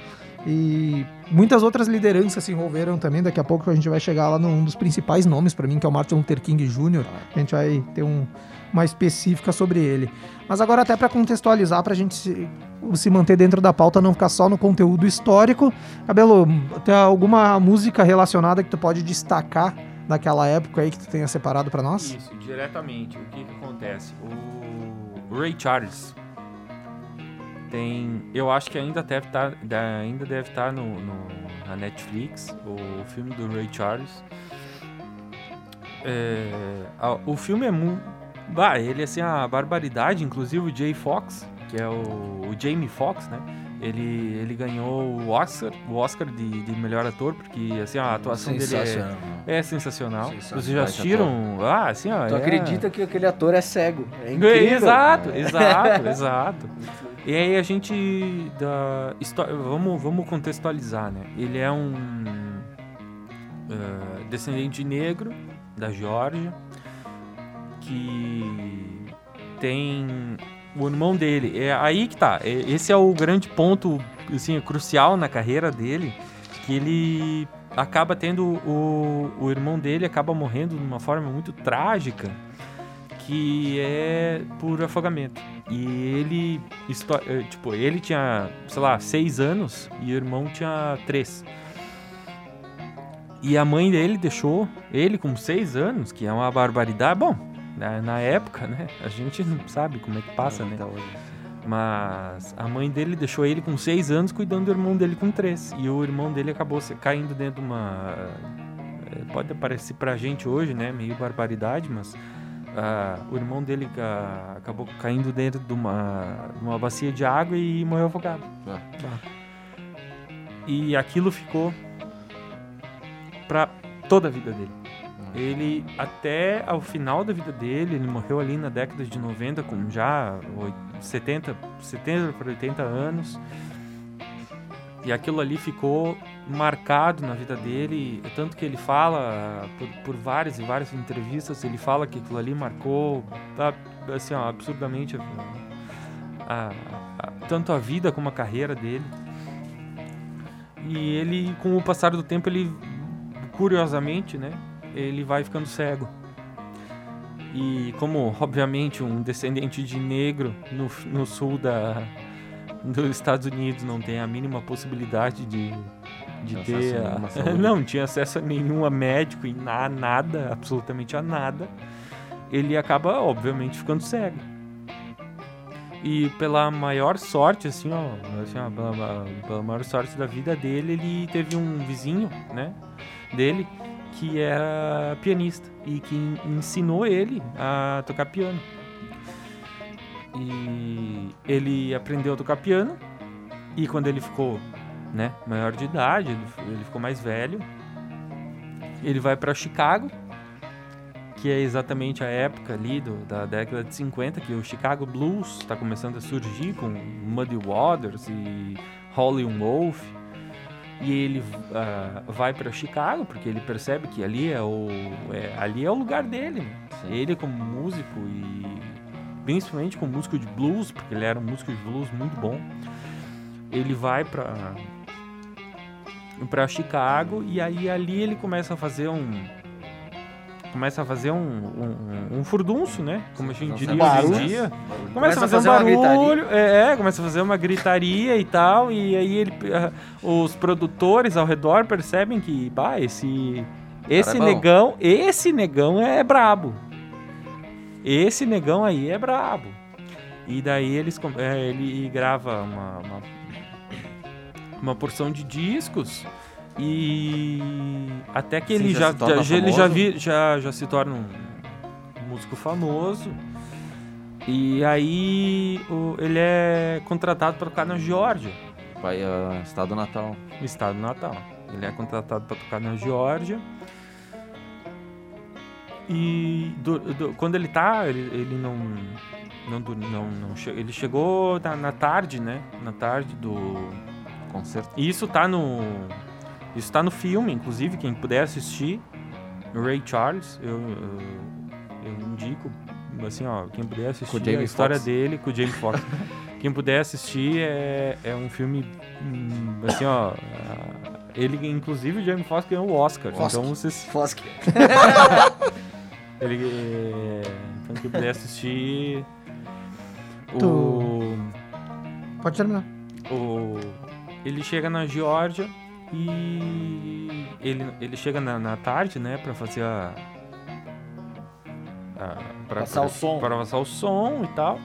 E muitas outras lideranças se envolveram também. Daqui a pouco a gente vai chegar lá num dos principais nomes para mim, que é o Martin Luther King Jr. A gente vai ter um, uma específica sobre ele. Mas agora até para contextualizar, para a gente se, se manter dentro da pauta, não ficar só no conteúdo histórico. Cabelo, tem alguma música relacionada que tu pode destacar daquela época aí que tu tenha separado para nós? Isso, diretamente. O que, que acontece? O Ray Charles tem, eu acho que ainda deve estar, ainda deve estar no, no, na Netflix o filme do Ray Charles. É, o filme é muito, bah, ele assim a barbaridade, inclusive o Jay Fox, que é o, o Jamie Fox, né? Ele, ele ganhou o Oscar, o Oscar de, de melhor ator, porque assim a atuação dele é, Sensacional. é sensacional. Sensacional. Vocês já assistiram? Ah, assim, ó. Tu é- acredita que aquele ator é cego? É é, incrível. Exato, exato, *laughs* exato. E aí a gente da vamos vamos contextualizar, né? Ele é um eh, descendente negro da Geórgia que tem o irmão dele. É aí que tá. É- Esse é o grande ponto assim crucial na carreira dele, que ele acaba tendo o, o irmão dele acaba morrendo de uma forma muito trágica que é por afogamento. E ele, eh, tipo, ele tinha, sei lá, seis anos e o irmão tinha três. E a mãe dele deixou ele com seis anos, que é uma barbaridade. Bom, na, na época, né? A gente não sabe como é que passa, né? Mas a mãe dele deixou ele com seis anos cuidando do irmão dele com três. E o irmão dele acabou caindo dentro de uma. eh, Pode parecer pra gente hoje, né? Meio barbaridade, mas ah, o irmão dele ah, acabou caindo dentro de uma, uma bacia de água e morreu afogado. Ah. E aquilo ficou pra toda a vida dele. Ele, até ao final da vida dele, ele morreu ali na década de 90, com já oi- 70, 70 para 80 anos. E aquilo ali ficou marcado na vida dele, tanto que ele fala por, por várias e várias entrevistas, ele fala que aquilo ali marcou tá, assim, ó, absurdamente a- a- tanto a vida como a carreira dele. E ele, com o passar do tempo, ele curiosamente, né, ele vai ficando cego. E como, obviamente, um descendente de negro no, no sul da, dos Estados Unidos não tem a mínima possibilidade de, de Não ter... a a- *laughs* não, tinha acesso a nenhum a médico e na, nada, absolutamente a nada. Ele acaba, obviamente, ficando cego. E pela maior sorte, assim, ó, assim, ó, pela, pela maior sorte da vida dele, ele teve um vizinho, né, dele, que era pianista e que en- ensinou ele a tocar piano. E ele aprendeu a tocar piano e quando ele ficou, né, maior de idade, ele, ficou mais velho, ele vai para Chicago, que é exatamente a época ali do, da década de 50 que o Chicago Blues está começando a surgir com Muddy Waters e Howlin' Wolf. E ele ah, vai para Chicago porque ele percebe que ali é o é- ali é o lugar dele. né? Sim. Ele como músico e principalmente como músico de blues, porque ele era um músico de blues muito bom. Ele vai para para Chicago e aí ali ele começa a fazer um começa a fazer um, um, um furdunço, né? Como a gente diria um hoje em barulho. dia. Começa Começa a fazer, fazer um barulho, é, é, começa a fazer uma gritaria e tal, e aí ele, ah, os produtores ao redor percebem que, bah, esse, esse é negão, esse negão é brabo. Esse negão aí é brabo. E daí eles, é, ele grava uma, uma, uma porção de discos e até que Sim, ele já já, se torna já, ele já, vi- já, já se torna um músico famoso. E aí o- ele é contratado para tocar na Geórgia, Vai a Estado Natal. estado do Natal. Ele é contratado para tocar na Geórgia. E do- do- quando ele tá, ele, ele não não, não, não che- ele chegou na, na tarde, né? Na tarde do Concerto. e isso tá no. Isso tá no filme, inclusive, quem puder assistir. Ray Charles, eu, eu, eu indico, assim, ó, quem puder assistir a história Foxx. dele com o Jamie Foxx. *laughs* quem puder assistir é, é um filme, hum, assim, ó, ele, inclusive, o Jamie Foxx ganhou o Oscar. Fosk. Então vocês. Fosk. *laughs* Ele, é, então quem puder assistir. Tu- O, Pode terminar. o, ele chega na Geórgia e ele, ele chega na, na tarde, né, pra fazer a. a pra, Passar pra- o som. Pra passar o som e tal.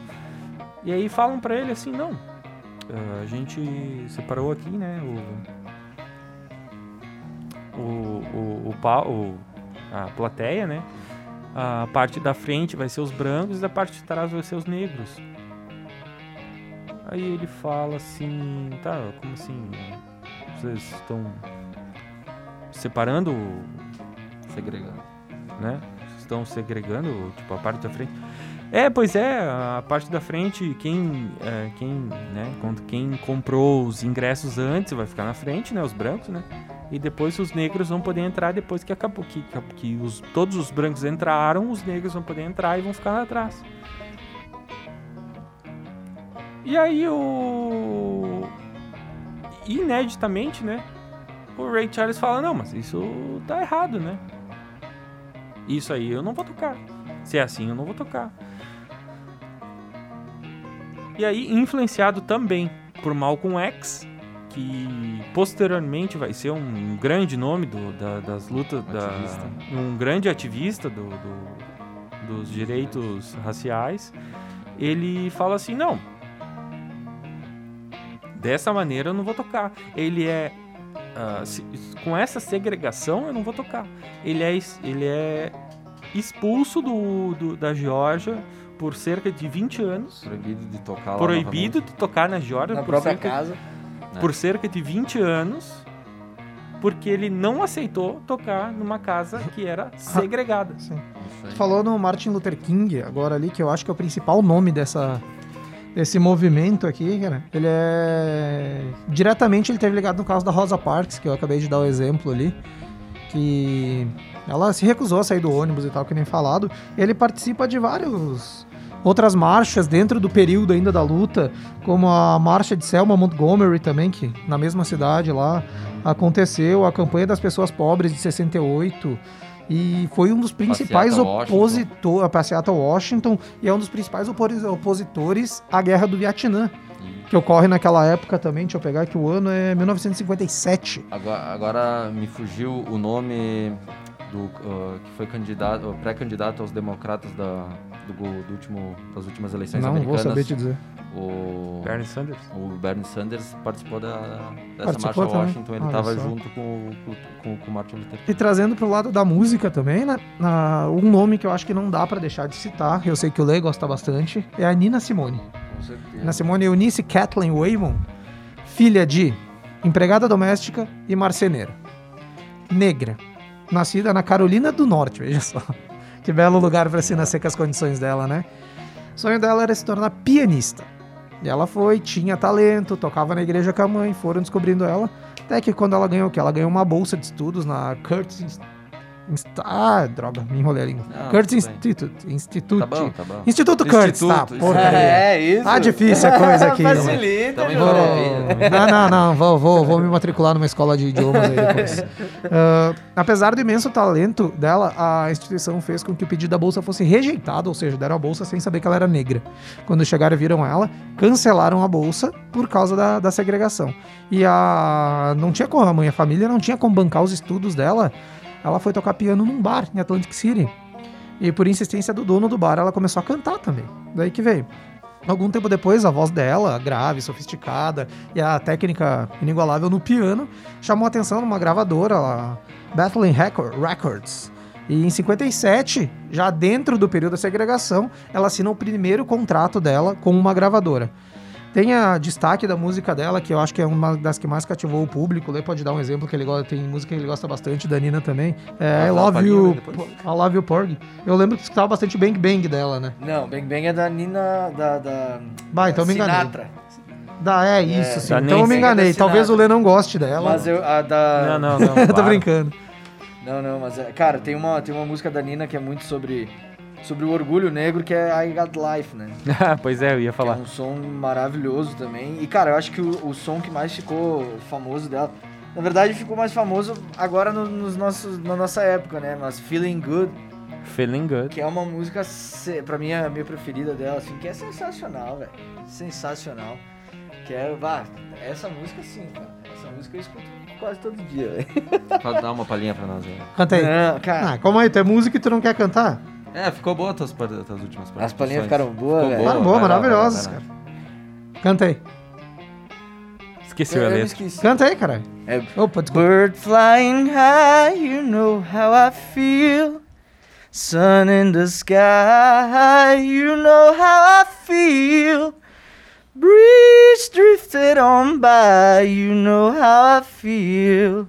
E aí falam pra ele assim: não, ah, a gente separou aqui, né, o. O, o, o, o- a plateia, né? A parte da frente vai ser os brancos e a parte de trás vai ser os negros. Aí ele fala assim, tá, como assim? Vocês estão separando, Segregado. né? Estão segregando, tipo, a parte da frente. É, pois é, a parte da frente, quem, é, quem, né, quem comprou os ingressos antes vai ficar na frente, né, os brancos, né? E depois os negros vão poder entrar depois que acabou, que, que os, todos os brancos entraram, os negros vão poder entrar e vão ficar lá atrás. E aí o... Ineditamente, né, o Ray Charles fala, não, mas isso tá errado, né? Isso aí eu não vou tocar. Se é assim, eu não vou tocar. E aí, influenciado também por Malcolm X, que posteriormente vai ser um grande nome do- da- das lutas, da- um grande ativista do- do- dos direitos raciais, ele fala assim, não, dessa maneira eu não vou tocar. Ele é ah, se- com essa segregação eu não vou tocar. Ele é, ele é expulso do, do- da Geórgia por cerca de 20 anos. Proibido de tocar lá Proibido de tocar na Geórgia Na por, própria cerca, casa. por cerca de 20 anos. Porque ele não aceitou tocar numa casa que era *laughs* segregada. Sim. Falou no Martin Luther King agora ali, que eu acho que é o principal nome dessa, desse movimento aqui, cara. Ele é. Diretamente ele teve ligado no caso da Rosa Parks, que eu acabei de dar o exemplo ali. Que ela se recusou a sair do ônibus e tal, que nem falado. Ele participa de vários. Outras marchas dentro do período ainda da luta, como a marcha de Selma Montgomery também, que na mesma cidade lá aconteceu, a campanha das pessoas pobres de 68, e foi um dos principais opositores, a Passeata Washington, e é um dos principais opositores à Guerra do Vietnã, que ocorre naquela época também, deixa eu pegar que o ano é 1957. Agora, agora me fugiu o nome do ah, que foi candidato, pré-candidato aos democratas da, do, do último, das últimas eleições Não vou americanas. saber te dizer. O Bernie Sanders. O Bernie Sanders participou da, dessa Participou marcha? Washington, ele estava junto com, com, com, o Martin Luther King. E trazendo pro lado da música também, né? na- um nome que eu acho que não dá pra deixar de citar, eu sei que o Lei gosta bastante, é a Nina Simone. Com certeza. Nina Simone Eunice Kathleen Waymon, filha de empregada doméstica e marceneira. Negra. Nascida na Carolina do Norte, veja só. Que belo lugar pra se nascer com as condições dela, né? O sonho dela era se tornar pianista. E ela foi, tinha talento, tocava na igreja com a mãe, foram descobrindo ela. Até que quando ela ganhou o quê? Ela ganhou uma bolsa de estudos na Curtis Inst- Inst- Ah, droga, me enrolei a língua. Ah, Curtis tudo bem. Institute. Institute. Tá bom, tá bom. Instituto Curtis, tá? Isso Porcaria. É, isso. Tá difícil a coisa aqui. né? Facilita, João. vou- Não, não, não, vou, vou, vou me matricular numa escola de idiomas aí depois. *laughs* Ah, apesar do imenso talento dela, a instituição fez com que o pedido da bolsa fosse rejeitado, ou seja, deram a bolsa sem saber que ela era negra. Quando chegaram e viram ela, cancelaram a bolsa por causa da, da segregação. E a. Não tinha como, a mãe, a família não tinha como bancar os estudos dela. Ela foi tocar piano num bar em Atlantic City. E por insistência do dono do bar, ela começou a cantar também. Daí que veio. Algum tempo depois, a voz dela, grave, sofisticada, e a técnica inigualável no piano, chamou a atenção numa gravadora, a Bethlehem Record- Records. E em 57, já dentro do período da segregação, ela assina o primeiro contrato dela com uma gravadora. Tem a destaque da música dela, que eu acho que é uma das que mais cativou o público. Lê pode dar um exemplo que ele gosta, tem música que ele gosta bastante, da Nina também. É I Ah, uma Love You. I Love You Porgy. Eu lembro que escutava bastante Bang Bang dela, né? Não, Bang Bang é da Nina. Da, da, Bah, então me enganei. Sinatra. Da, é isso, sim. da Então eu me enganei. Da Talvez o. Lê não goste dela. Mas eu, a da. Não, não, não. eu *laughs* tô brincando. Não, não, mas é, cara, tem uma, tem uma música da Nina que é muito sobre sobre o orgulho negro, que é I Got Life, né? *laughs* pois é, eu ia Que falar. É um som maravilhoso também. E, cara, eu acho que o, o som que mais ficou famoso dela. Na verdade, ficou mais famoso agora no- nos nossos, na nossa época, né? Mas Feeling Good, Feeling good. que é uma música, pra mim, é a minha preferida dela, assim, que é sensacional, velho. Sensacional. Que é, bah, essa música sim, cara. Essa música eu escuto quase todo dia, velho. Pode dar uma palhinha pra nós aí. Canta aí. Não, cara. Ah, calma aí, tu é música e tu não quer cantar? É, ficou boa as tuas, últimas participações. As palhinhas ficaram boas, Ficou velho. boa. Tá boa, vai lá, maravilhosas, cara. Canta aí. Esqueci Eu, a letra. esqueci. Canta aí, caralho. É Opa, desculpa. Bird flying high, you know how I feel. Sun in the sky, you know how I feel. Breeze drifted on by, you know how I feel.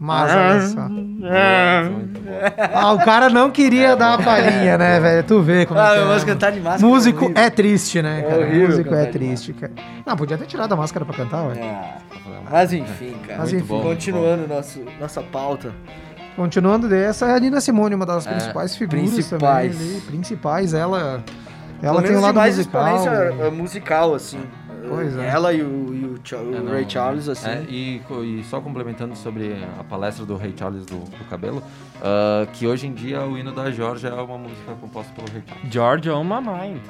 Mas olha só. Ah, Muito bom. Ah, o cara não queria dar a palhinha, né, velho? Tu vê como Ah, é eu é, gosto de mano. cantar de máscara. Músico horrível. é triste, né, cara? horrível Músico é triste, cara. Não, podia ter tirado a máscara pra cantar, ué. Ah, Tá. Mas enfim, cara. Mas enfim. bom, Continuando nosso, nossa pauta. Continuando dessa, é a Nina Simone, uma das É, principais figuras principais. também ali, principais. Ela, ela tem um lado mais musical. exponência uh, musical, assim. Pois é. Ela e o, e o, Cha- o É, não. Ray Charles, assim. É, e, e só complementando sobre a palestra do Ray Charles do, do cabelo, ah, que hoje em dia o hino da Georgia é uma música composta pelo Ray Charles. George on my mind.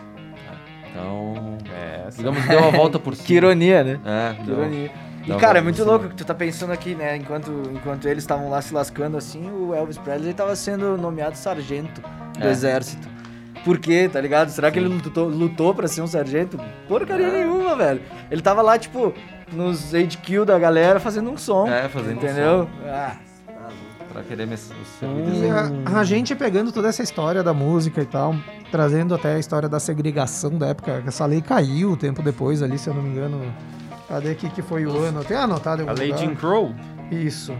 Então, É, essa. digamos, deu a volta por *laughs* cima. Que ironia, né? É, Que ironia. E, uma cara, é muito louco que tu tá pensando aqui, né? Enquanto, enquanto eles estavam lá se lascando assim, o Elvis Presley tava sendo nomeado sargento do É. exército. Por quê, tá ligado? Será que ele lutou, lutou pra ser um sargento? Porcaria É. nenhuma, velho. Ele tava lá, tipo, nos HQ da galera fazendo um som. É, fazendo um Entendeu? Ah, Pra querer me, os E servidores. a, a gente pegando toda essa história da música e tal, trazendo até a história da segregação da época, que essa lei caiu tempo depois ali, se eu não me engano. Cadê aqui que foi o ano? Tem anotado A lei. Jim Crow? Isso.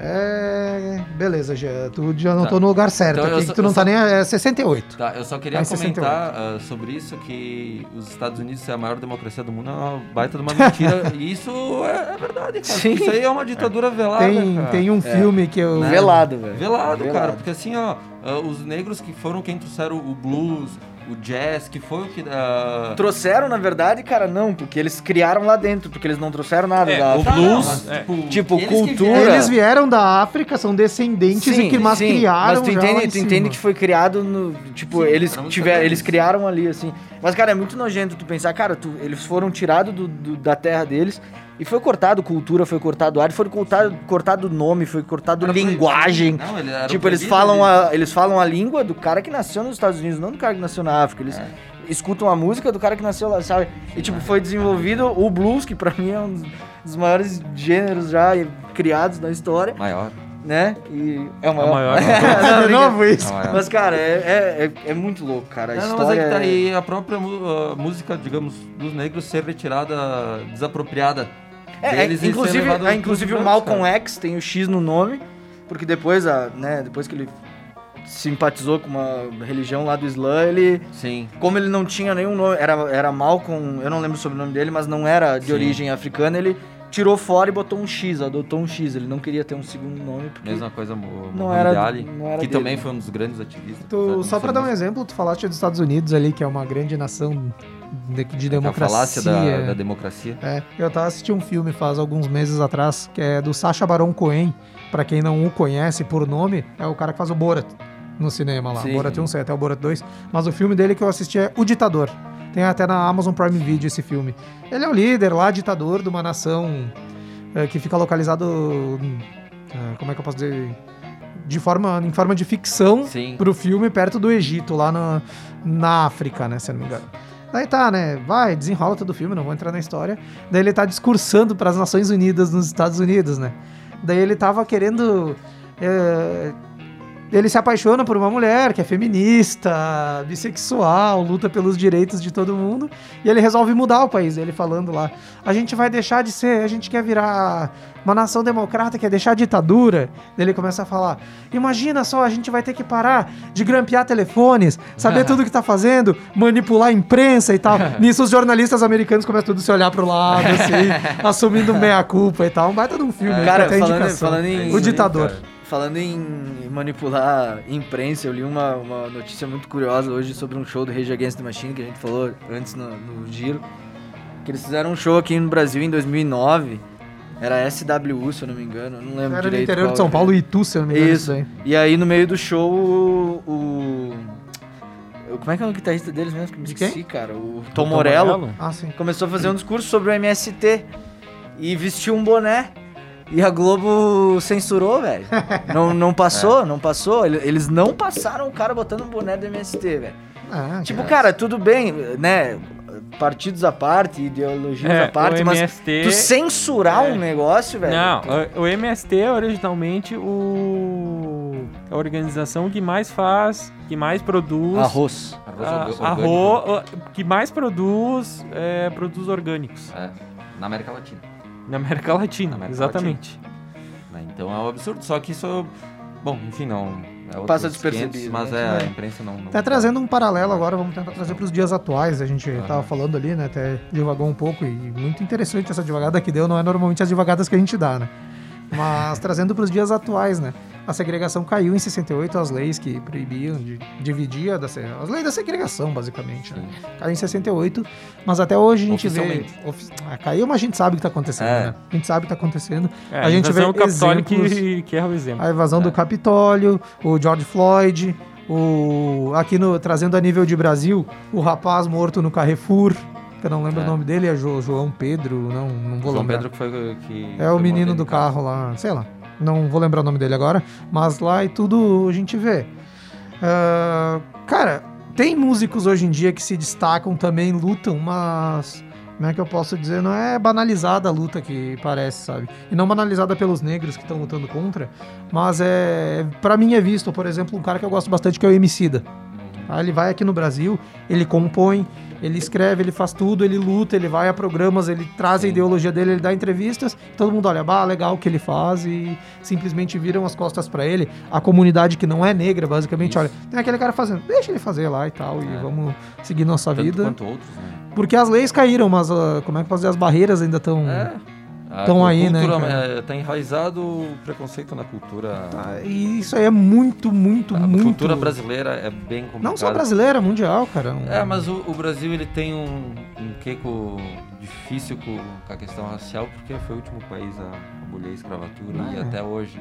É. Beleza, já. Tu já não Tá. tô no lugar certo Então aqui, só- que tu não tá só- nem. É 68. Tá, eu só queria 68. comentar ah, sobre isso, que os Estados Unidos ser a maior democracia do mundo é uma baita de uma mentira. *laughs* e isso é, é verdade, cara. Sim. Isso aí é uma ditadura velada, Tem, cara. tem um filme que eu. Né? velado, velho. Velado, cara, Velado. porque assim, ó, ah, os negros que foram quem trouxeram o blues, o jazz, que foi o que. ah, Trouxeram, na verdade, cara, não, porque eles criaram lá dentro, porque eles não trouxeram nada É, da o blues, mas, é. tipo, Tipo, eles cultura. vieram- Eles vieram da África, são descendentes e que mas criaram Mas tu entende, tu entende que foi criado no. Tipo, Sim, eles tiveram. Eles criaram ali, assim. Mas, cara, é muito nojento tu pensar, cara, tu- eles foram tirados do, do- da terra deles. E foi cortado cultura, foi cortado arte, foi cortado, cortado nome, foi cortado Era linguagem. Não, ele era Tipo, eles falam, a, eles falam a língua do cara que nasceu nos Estados Unidos, não do cara que nasceu na África. Eles É. escutam a música do cara que nasceu lá, sabe? E, tipo, foi desenvolvido o blues, que pra mim é um dos maiores gêneros já criados na história, Maior. né? E é o maior. maior. *laughs* Não, de novo isso. É maior. mas, cara, é, é, é, é muito louco, cara. A Não, história mas é que tá é- aí a própria a música, digamos, dos negros ser retirada, desapropriada. É, é, inclusive, é, inclusive o Malcolm cara. X tem o X no nome, porque depois, a, né, depois que ele simpatizou com uma religião lá do Islã, ele, Sim. como ele não tinha nenhum nome, era, era Malcolm, eu não lembro sobre o nome dele, mas não era de Sim. origem africana, ele tirou fora e botou um X, adotou um X, ele não queria ter um segundo nome, porque... Mesma coisa o Não era- Ali, não era que dele. também foi um dos grandes ativistas. Tu, só pra dar um exemplo, tu falaste dos Estados Unidos ali, que é uma grande nação de, de A democracia. falácia da, da democracia. É, eu tava assistindo um filme faz alguns meses atrás, que é do Sacha Baron Cohen. Pra quem não o conhece por nome, é o cara que faz o Borat no cinema lá. Sim. Borat 1, sei até o Borat 2. Mas o filme dele que eu assisti é O Ditador. Tem até na Amazon Prime Video esse filme. Ele é o líder lá, ditador de uma nação é, que fica localizado. é, como é que eu posso dizer? De forma, em forma de ficção Sim. pro filme perto do Egito, lá na, na África, né? Se eu não me engano. Daí tá, né? Vai, desenrola todo o filme, não vou entrar na história. Daí ele tá discursando para as Nações Unidas nos Estados Unidos, né? Daí ele tava querendo é, Ele se apaixona por uma mulher que é feminista, bissexual, luta pelos direitos de todo mundo. E ele resolve mudar o país. Ele falando lá: a gente vai deixar de ser, a gente quer virar uma nação democrata, quer deixar a ditadura. Ele começa a falar: imagina só, a gente vai ter que parar de grampear telefones, saber *laughs* tudo que tá fazendo, manipular a imprensa e tal. *laughs* Nisso os jornalistas americanos começam tudo a se olhar pro lado, assim, *laughs* assumindo meia-culpa e tal. Um baita de um filme. Cara, falando- falando em- O ditador. Falando em manipular imprensa, eu li uma, uma notícia muito curiosa hoje sobre um show do Rage Against the Machine, que a gente falou antes no, no giro. Que eles fizeram um show aqui no Brasil em 2009. Era SWU, se eu não me engano. Eu não lembro Era no direito. interior qual de São que- Paulo, Itu, se eu não me engano. Isso. aí. E aí no meio do show, o. o- como é que é o guitarrista deles mesmo? Que me De quem? esqueci, cara. O Tom Morello Ah, sim. começou a fazer um discurso sobre o MST e vestiu um boné. E a Globo censurou, velho. *laughs* Não, não passou, não passou. Ele- Eles não passaram o cara botando um boné do MST, velho. Ah, Tipo, cara, tudo bem, né? Partidos à parte, ideologias É, à parte, o mas MST tu censurar é. um negócio, velho. Não, o, o MST é originalmente o a organização que mais faz, que mais produz Arroz. Arroz a- orgânico. arro- que mais produz é, produtos orgânicos É, na América Latina. Na América Latina, Na América exatamente. né? Então é um absurdo. Só que isso. Bom, enfim, não. É Passa despercebido, 500, Mas né? é, É. a imprensa não. não Até trazendo um paralelo agora, vamos tentar trazer para os dias atuais. A gente Aham. tava falando ali, né? Até divagou um pouco e muito interessante essa divagada que deu. Não é normalmente as divagadas que a gente dá, né? Mas trazendo para os dias atuais, né? A segregação caiu em 68, as leis que proibiam, de, dividia da, as leis da segregação, basicamente. Né? Caiu em 68, mas até hoje a gente vê. Ofi- ah, caiu, mas a gente sabe o que tá acontecendo, É. né? A gente sabe o que tá acontecendo. É, a gente vê invasão Capitólio exemplos- que, que é o exemplo. a invasão do É. Capitólio, o George Floyd, o aqui no trazendo a nível de Brasil, o rapaz morto no Carrefour, que eu não lembro É. o nome dele, é Jo- João Pedro, não, não vou João lembrar. Pedro que foi que. é o menino do carro lá, sei lá, não vou lembrar o nome dele agora, mas lá e tudo a gente vê. Ah, cara, tem músicos hoje em dia que se destacam também, lutam, mas como é que eu posso dizer? Não é banalizada a luta que parece, sabe? E não banalizada pelos negros que estão lutando contra, mas é. Pra mim é visto, por exemplo, um cara que eu gosto bastante que é o Emicida. Aí ele vai aqui no Brasil, ele compõe, ele escreve, ele faz tudo, ele luta, ele vai a programas, ele traz a ideologia dele, ele dá entrevistas, todo mundo olha, bah, legal o que ele faz e simplesmente viram as costas pra ele. A comunidade que não é negra, basicamente, Isso. olha, tem aquele cara fazendo, deixa ele fazer lá e tal, e É. vamos seguir nossa Tanto vida. quanto outros, né? Porque as leis caíram, mas ah, como é que fazer as barreiras ainda estão. É. A Tão aí, né, cara? é, tá enraizado o preconceito na cultura. Ah, E isso aí é muito, muito, a muito. cultura brasileira é bem complicada. Não só brasileira, mundial, cara. É, mas o, o Brasil ele tem um, um queco difícil com, com a questão racial, porque foi o último país a abolir a escravatura e É. até hoje.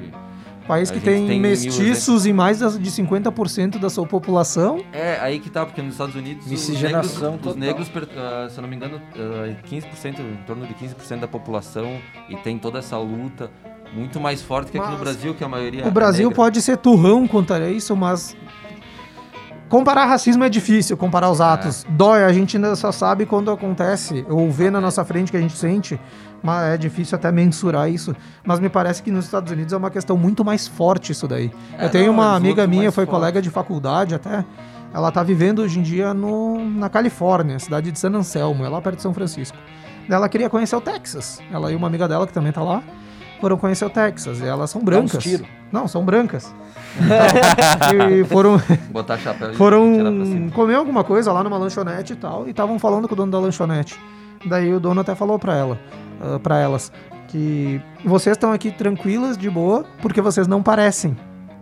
País a que tem, tem mil mestiços em mais das- de 50% da sua população. É, aí que tá, porque nos Estados Unidos os Miscigenação negros, os negros ah, se eu não me engano, ah, 15%, em torno de 15% da população e tem toda essa luta muito mais forte que aqui no Mas Brasil, que a maioria o é Brasil negra. pode ser turrão contra isso, mas. Comparar racismo é difícil, comparar os atos. Dói, a gente ainda só sabe quando acontece, ou vê na nossa frente que a gente sente, mas é difícil até mensurar isso. Mas me parece que nos Estados Unidos é uma questão muito mais forte isso daí. É, Eu tenho não, uma amiga minha, foi forte. colega de faculdade até. Ela tá vivendo hoje em dia no, na Califórnia, cidade de San Anselmo, é lá perto de São Francisco. Ela queria conhecer o Texas. Ela e uma amiga dela, que também tá lá, foram conhecer o Texas. E elas são brancas. tiro. Não, são brancas. *laughs* e foram, Botar chapéu e foram comer alguma coisa lá numa lanchonete e tal. E estavam falando com o dono da lanchonete. Daí o dono até falou pra ela, ah, pra elas, que vocês estão aqui tranquilas, de boa, porque vocês não parecem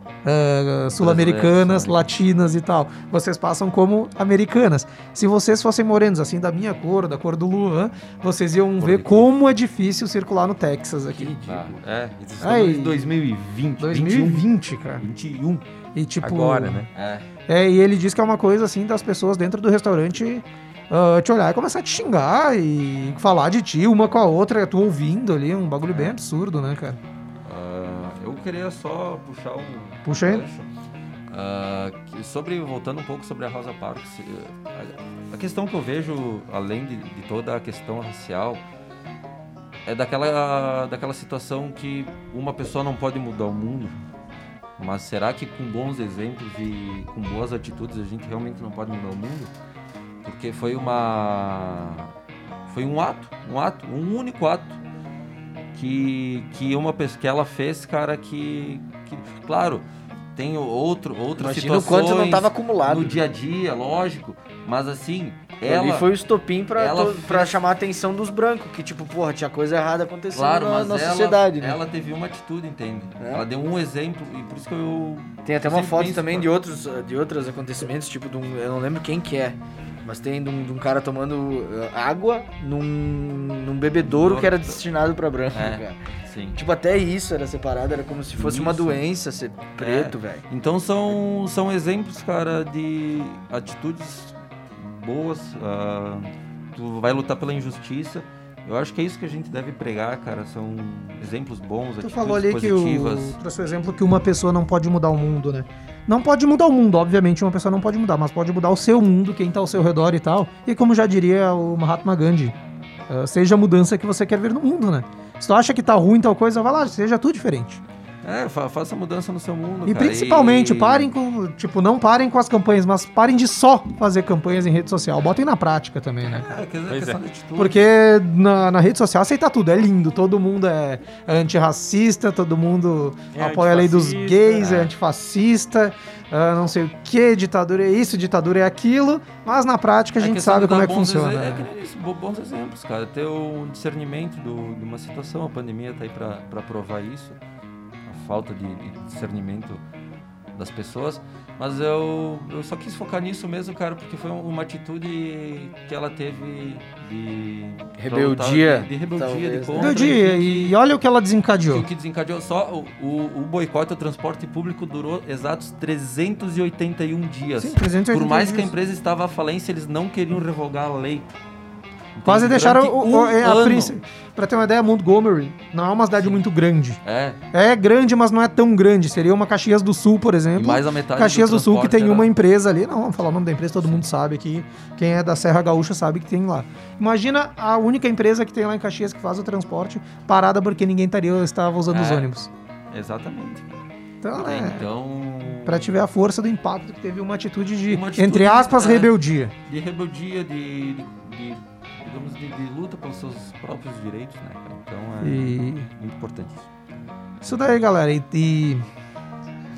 ah, sul-americanas, Brasileiras, latinas e tal. Vocês passam como americanas. Se vocês fossem morenos, assim, da minha cor, da cor do Luan, vocês iam Cor ver como é difícil circular no Texas aqui. Ah, é, estamos Ai. em 2020, 2020, cara. 21. E tipo. Agora, né? É, É, e ele diz que é uma coisa assim das pessoas dentro do restaurante ah, te olhar e começar a te xingar e falar de ti uma com a outra, tu ouvindo ali, um bagulho bem absurdo, né, cara? ah, eu queria só puxar um Puxa aí. que- sobre voltando um pouco sobre a Rosa Parks, eh, a, questão que eu vejo além de, de toda a questão racial é daquela daquela situação que uma pessoa não pode mudar o mundo Mas será que com bons exemplos e com boas atitudes a gente realmente não pode mudar o mundo? Porque foi uma. Foi um ato, um ato, um único ato que, que uma que ela fez, cara, que, que claro, tem outro, outras Imagina o situações quanto não tava acumulado. no dia a dia, lógico, mas assim, Ela ela foi o estopim pra, ela pra fez- chamar a atenção dos brancos, que tipo, porra, tinha coisa errada acontecendo Claro, na, na ela, sociedade, né? ela teve uma atitude, entende? É. Ela deu um exemplo e por isso que eu Tem até uma foto também pô, de outros, de outros acontecimentos, tipo, de um, eu não lembro quem que é, mas tem de um, de um cara tomando eh, água num, num bebedouro que era destinado pra branco, É. cara. Sim. Tipo, até isso era separado, era como se fosse uma Isso. doença ser preto, velho. Então são, são exemplos, cara, de atitudes boas. ah, tu vai lutar pela injustiça. Eu acho que é isso que a gente deve pregar, cara. São exemplos bons, Tu falou ali que positivas. o. Trouxe o exemplo que uma pessoa não pode mudar o mundo, né? Não pode mudar o mundo, obviamente, uma pessoa não pode mudar, mas pode mudar o seu mundo, quem tá ao seu redor e tal. E como já diria o Mahatma Gandhi, eh, seja a mudança que você quer ver no mundo, né? Se tu acha que tá ruim tal coisa, vai lá, seja tudo diferente. É, fa- faça mudança no seu mundo, E cara. principalmente, E- parem com. Tipo, não parem com as campanhas, mas parem de só fazer campanhas em rede social. Botem na prática também, né? É, quer dizer, Pois questão é. de atitude. Porque na, na rede social aceita tudo, é lindo. Todo mundo é antirracista, todo mundo É apoia a lei dos gays, é é. antifascista, ah, não sei o que, ditadura é isso, ditadura é aquilo. Mas na prática a É gente questão sabe como é que bons funciona. É que nem isso, bo- bons exemplos, cara. Ter o discernimento do- de uma situação, a pandemia tá aí pra provar isso. Falta de, de discernimento das pessoas. Mas eu, eu só quis focar nisso mesmo, cara, porque foi uma atitude que ela teve de... Rebeldia, De, de rebeldia, talvez, de né? contra. Rebeldia, enfim, e olha o que ela desencadeou. o que desencadeou só o, o, o boicote ao transporte público durou exatos 381 dias. Sim, 381 Por mais que a dias. empresa estava à falência, eles não queriam revogar a lei. Quase deixaram o, um é, a príncipe. Pra ter uma ideia, Montgomery não é uma cidade muito grande. É, É grande, mas não é tão grande. Seria uma Caxias do Sul, por e exemplo. mais a metade Caxias do, Sul, que tem era- uma empresa ali. Não, vamos falar o nome da empresa, todo mundo sabe aqui. Quem é da Serra Gaúcha sabe que tem lá. Imagina a única empresa que tem lá em Caxias que faz o transporte parada porque ninguém estaria, estava usando os É. ônibus. Exatamente. Então, é. Então, Pra te ver a força do impacto que teve uma atitude de, Uma atitude, entre aspas, é. rebeldia. de rebeldia, de, de- digamos, de, de luta pelos seus próprios direitos, né? Então é E muito importante isso. isso daí, galera. E. e...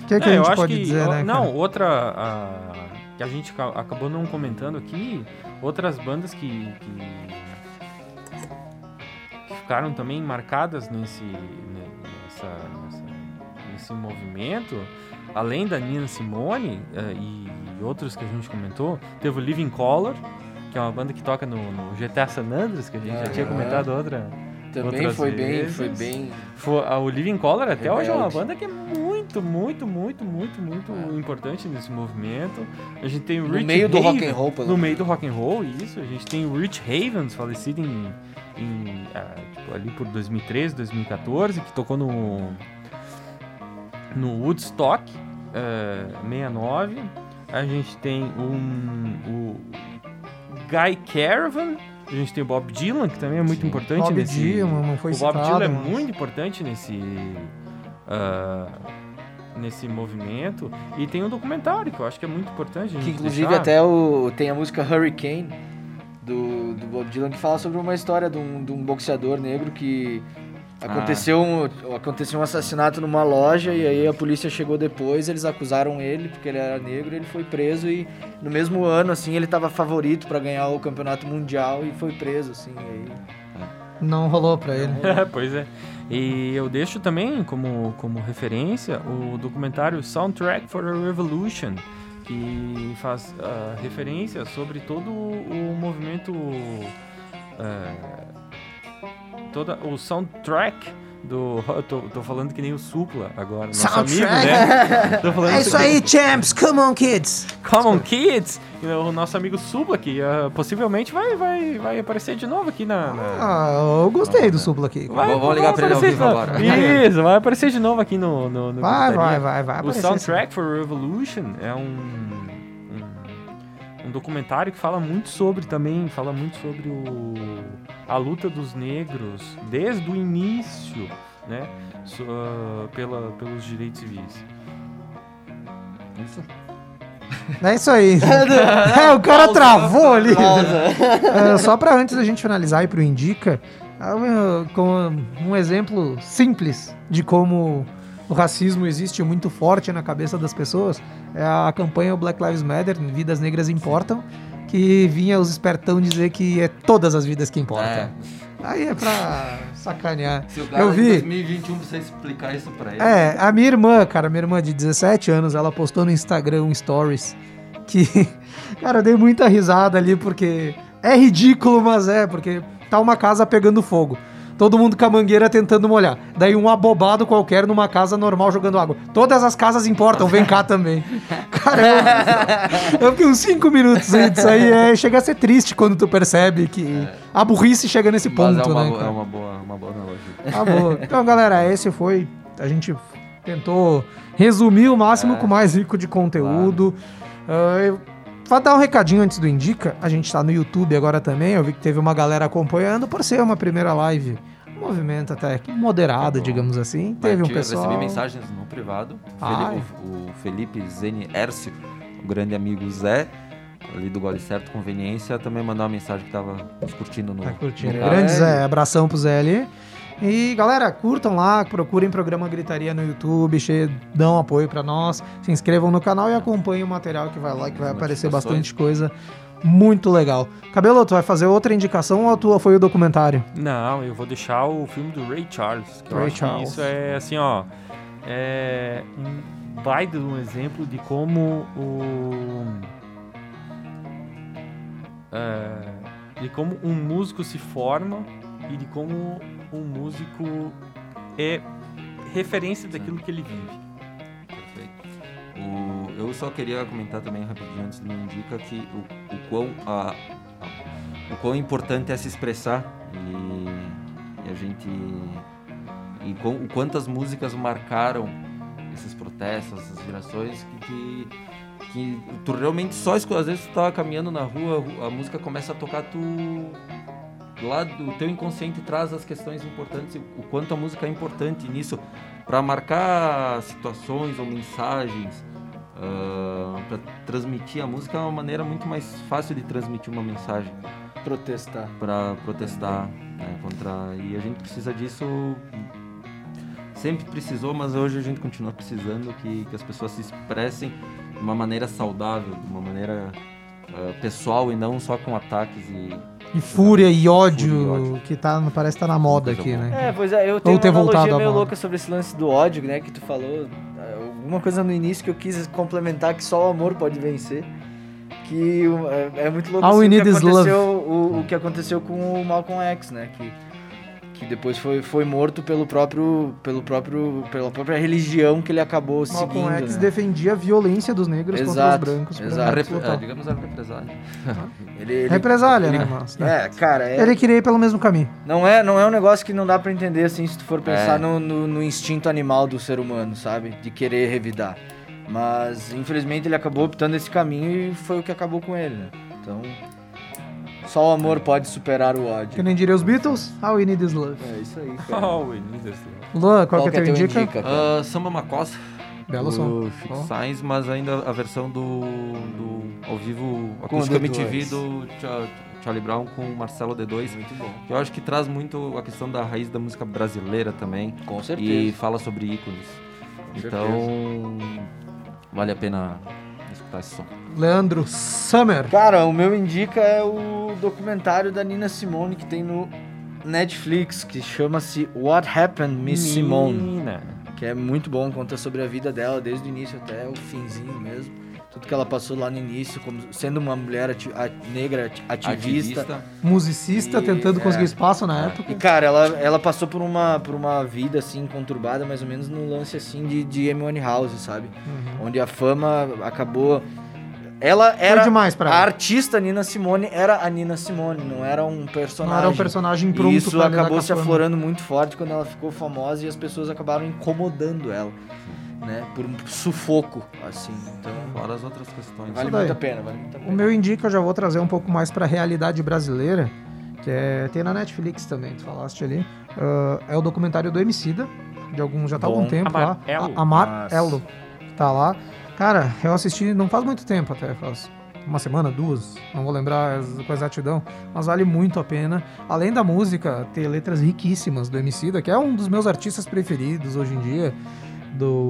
O que, é que É, a eu gente acho pode que, dizer, ó, né? Não, cara? outra. ah, que a gente ca- acabou não comentando aqui, outras bandas que, que, que ficaram também marcadas nesse, ne- nessa, nessa- nesse movimento, além da Nina Simone eh, e, e outros que a gente comentou, teve o Living Color, que é uma banda que toca no, no GTA San Andreas, que a gente já tinha Aham. comentado outra. Também foi bem, vezes. foi bem. Foi, a- o Living Color até hoje é uma Rebelde. banda que é muito, muito, muito, muito, muito É. importante nesse movimento. A gente tem o No Rich meio do Haven- rock and roll, pelo No meio do rock and roll, isso. A gente tem o Rich Havens, falecido em, em, ah, tipo, ali por 2013, 2014, que tocou no no Woodstock eh, 69. A gente tem um, o Guy Caravan. A gente tem o Bob Dylan, que também é muito Sim. importante Bob nesse... Dylan não foi o Bob citado, Dylan é mas- muito importante nesse ah, nesse movimento e tem um documentário que eu acho que é muito importante Que inclusive deixar. até o, tem a música Hurricane do, do Bob Dylan que fala sobre uma história de um, de um boxeador negro que aconteceu, um, aconteceu um assassinato numa loja e aí a polícia chegou depois, eles acusaram ele porque ele era negro, ele foi preso e no mesmo ano assim ele tava favorito pra ganhar o campeonato mundial e foi preso assim, e aí Não rolou pra ele. É, *laughs* pois é. E eu deixo também como, como referência o documentário Soundtrack for a Revolution, que faz ah, referência sobre todo o movimento. ah, toda, o soundtrack do. Eu tô, tô falando que nem o Supla agora, nosso amigo, Soundtrack. né? *laughs* Tô falando É isso aí, champs! Come on, kids! Come on, kids! O nosso amigo Supla, que ah, possivelmente vai, vai, vai aparecer de novo aqui na. na- Ah, eu gostei do suplo aqui. Vai, Vamos ligar pra ele ao vivo agora. *laughs* Isso, vai aparecer de novo aqui no. no, no Vai, Gritaria. vai, vai, vai. O aparecer Soundtrack for Revolution é um, um, um documentário que fala muito sobre também, fala muito sobre o, a luta dos negros desde o início, né, so- ah, pela, pelos direitos civis. Isso. É isso aí. *laughs* é, o cara travou ali. Pausa. *laughs* É, só pra antes da gente finalizar e pro Indica, ah, com um exemplo simples de como o racismo existe muito forte na cabeça das pessoas, é a campanha Black Lives Matter, Vidas Negras Importam, que vinha os espertão dizer que é todas as vidas que importam. É. Aí é pra sacanear. Se o Eu vi. 2021 precisa explicar isso pra ele. É, a minha irmã, cara, minha irmã de 17 anos, ela postou no Instagram um stories que, *laughs* cara, eu dei muita risada ali porque é ridículo, mas é, porque tá uma casa pegando fogo. Todo mundo com a mangueira tentando molhar. Daí um abobado qualquer numa casa normal jogando água. Todas as casas importam, vem cá também. *laughs* Cara, eu, eu fiquei uns 5 minutos aí disso aí. É, chega a ser triste quando tu percebe que a burrice chega nesse Mas ponto, é uma, né? boa- é uma boa, uma boa analogia. Tá bom. Então, galera, esse foi. A gente tentou resumir o máximo É. com o mais rico de conteúdo. Ah, eu- Vou dar um recadinho antes do Indica. A gente tá no YouTube agora também. Eu vi que teve uma galera acompanhando por ser uma primeira live. Um movimento até moderado, bom. digamos assim. Teve um eu pessoal. recebi mensagens no privado. Ah, Feli- o, Felipe Zene Ercio, o grande amigo Zé, ali do Gole Certo Conveniência, também mandou uma mensagem que tava nos curtindo no. Tá curtindo. no. Grande Zé, abração pro Zé ali. E galera, curtam lá, procurem programa Gritaria no YouTube, che- dão apoio pra nós, se inscrevam no canal e acompanhem o material que vai lá, que vai aparecer bastante coisa muito legal. Cabelo, tu vai fazer outra indicação ou a tua foi o documentário? Não, eu vou deixar o filme do Ray Charles. Que eu Ray acho Charles. que isso é assim, ó. É um baita de um exemplo de como o. é, de como um músico se forma e de como um músico é referência daquilo que ele vive. Eu só queria comentar também rapidinho antes do indica que o, o quão a- a- o quão importante é se expressar e, e a gente e quão- o quantas músicas marcaram esses protestos, essas virações que, que, que tu realmente só às vezes tu tá caminhando na rua, a música começa a tocar tu lá do teu inconsciente traz as questões importantes, o quanto a música é importante nisso para marcar situações ou mensagens, para transmitir a música é uma maneira muito mais fácil de transmitir uma mensagem Protestar. para protestar né, contra e a gente precisa disso sempre precisou, mas hoje a gente continua precisando que, que as pessoas se expressem de uma maneira saudável, de uma maneira ah, pessoal e não só com ataques e E fúria e ódio, Fúria e ódio. que tá, parece que tá na moda aqui, boa. né? É, pois é, eu tenho ter uma voltado analogia meio moda. louca sobre esse lance do ódio, né, que tu falou. É, Alguma coisa no início que eu quis complementar que só o amor pode vencer. Que é, é muito louco assim, o, que aconteceu, o, o que aconteceu com o Malcolm X, né? Que, que depois foi, foi morto pelo próprio, pelo próprio, pela própria religião que ele acabou Malcolm seguindo. X né? defendia a violência dos negros contra os Exato, brancos. exato. a rep- lutar. é, digamos a represália. *laughs* Ele, ele- Represália, ele- né? Mas, né? É, cara, é, Ele queria ir pelo mesmo caminho. Não é, não é um negócio que não dá pra entender assim se tu for pensar É. no, no, no instinto animal do ser humano, sabe? De querer revidar. Mas infelizmente ele acabou optando esse caminho e foi o que acabou com ele, né? Então. Só o amor pode superar o Que ódio. nem diria os Beatles, All we need is love. É isso aí, cara. Oh, we need this love. Luan, qual, que é que teu indica? cara? Ah, Samba Macossa, Belo som. do Chico Ó. Sainz, mas ainda a versão do, do ao vivo Com acústico o MTV D2. do Cha- Charlie Brown com o Marcelo D2. Muito bom. Que eu acho que traz muito a questão da raiz da música brasileira também. Com certeza. E fala sobre ícones. então, vale a pena escutar esse som. Leandro Summer. Cara, o meu indica é o documentário da Nina Simone que tem no Netflix, que chama-se What Happened, Miss Simone. Menina. que é muito bom, conta sobre a vida dela desde o início até o finzinho mesmo. Tudo que ela passou lá no início, como sendo uma mulher ati- a- negra ati- ativista. Musicista, E- tentando conseguir é. espaço na época. E cara, ela, ela passou por uma, por uma vida assim conturbada, mais ou menos no lance assim de, de Amy House, sabe? Uhum. Onde a fama acabou. Ela era. demais pra a artista Nina Simone era a Nina Simone, não era um personagem. Não era um personagem pronto E isso acabou se aflorando muito forte quando ela ficou famosa e as pessoas acabaram incomodando ela, né? Por um sufoco, assim. Então, Fora as outras questões. vale muito a pena, vale muito a pena. O meu indica eu já vou trazer um pouco mais pra realidade brasileira, que é, tem na Netflix também, tu falaste ali. Ah, é o documentário do Emicida, de alguns já tá há algum tempo Amarelo. lá. A- Amarelo, tá lá. Cara, eu assisti não faz muito tempo até, faz uma semana, duas, não vou lembrar com exatidão, mas vale muito a pena. Além da música, ter letras riquíssimas do Emicida, que é um dos meus artistas preferidos hoje em dia, do...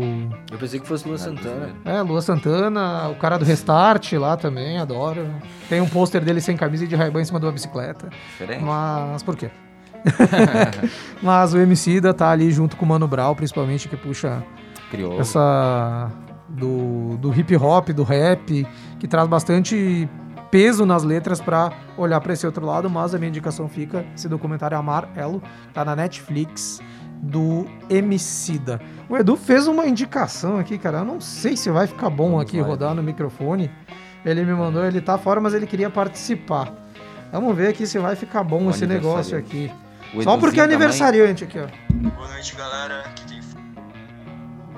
Eu pensei que fosse Lua Santana. É, Lua Santana, o cara do Restart lá também, adoro. Tem um pôster dele sem camisa e de raibã em cima de uma bicicleta. Diferente. Mas por quê? *laughs* *laughs* Mas o Emicida tá ali junto com o Mano Brown, principalmente, que puxa Criou. essa do, do hip hop, do rap, que traz bastante peso nas letras pra olhar pra esse outro lado, mas a minha indicação fica esse documentário Amarelo, tá na Netflix do Emicida. O Edu fez uma indicação aqui, cara, eu não sei se vai ficar bom Vamos aqui lá, rodar no microfone. Ele me mandou, ele tá fora, mas ele queria participar. Vamos ver aqui se vai ficar bom O esse negócio aqui. O Só porque é também. aniversariante aqui, ó. Boa noite, galera.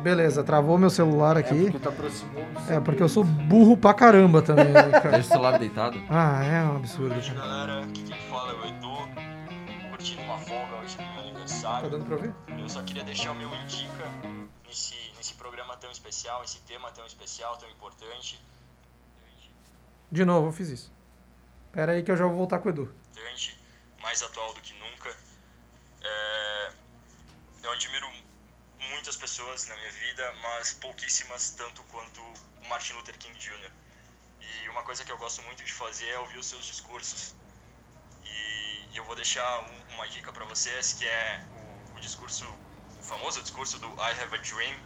Beleza, travou meu celular É aqui. porque tu aproximou do É, porque eu sou burro pra caramba também, né, *laughs* cara. Deixa o celular deitado. Ah, é um absurdo. noite, cara. galera. Aqui quem fala é o Edu. Curtindo uma folga hoje no meu Tá aniversário. dando pra ouvir? Eu só queria deixar o meu indica nesse, nesse programa tão especial, esse tema tão especial, tão importante. De novo, eu fiz isso. Pera aí que eu já vou voltar com o Edu. mais atual do que nunca. É, eu admiro muitas pessoas na minha vida, mas pouquíssimas tanto quanto o Martin Luther King Jr. E uma coisa que eu gosto muito de fazer é ouvir os seus discursos. E eu vou deixar um- uma dica para vocês, que é o, o discurso, o famoso discurso do I Have a Dream,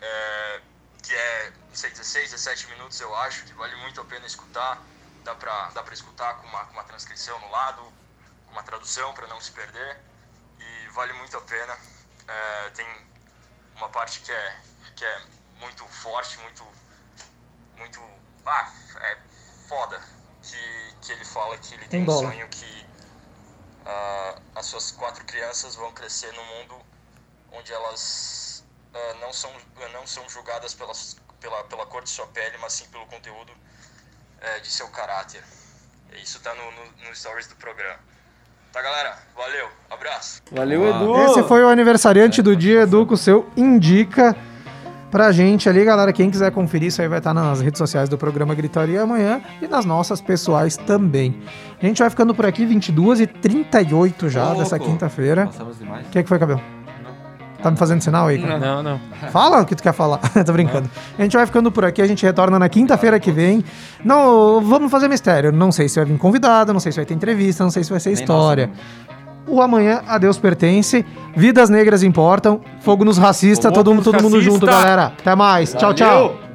é, que é, não sei, 16, 17 minutos eu acho, que vale muito a pena escutar. Dá pra, dá pra escutar com uma, com uma transcrição no lado, com uma tradução para não se perder. E vale muito a pena. É, tem uma parte que é, que é muito forte, muito. muito. Ah, é foda. Que, que ele fala que ele tem um bola. sonho que ah, as suas quatro crianças vão crescer num mundo onde elas ah, não, são, não são julgadas pelas, pela, pela cor de sua pele, mas sim pelo conteúdo eh, de seu caráter. Isso tá no, no, no stories do programa. Tá, galera? Valeu, abraço. Valeu. Edu. Esse foi o aniversariante do dia, Edu, com o seu Indica pra gente ali, galera. Quem quiser conferir, isso aí vai estar nas redes sociais do programa Gritaria amanhã e nas nossas pessoais também. A gente vai ficando por aqui, 22 e 38 já Ô, dessa quinta-feira. Passamos demais. O que, é que foi, Cabelo? Tá me fazendo sinal aí, cara? Não, não. Fala o que tu quer falar. *laughs* Tô brincando. A gente vai ficando por aqui, a gente retorna na quinta-feira que vem. Não, vamos fazer mistério. Não sei se vai vir convidado, não sei se vai ter entrevista, não sei se vai ser Nem história. nossa, O amanhã a Deus pertence. Vidas negras importam. Fogo nos racistas, todo, todo mundo racista. junto, galera. Até mais. Tchau, tchau. Valeu.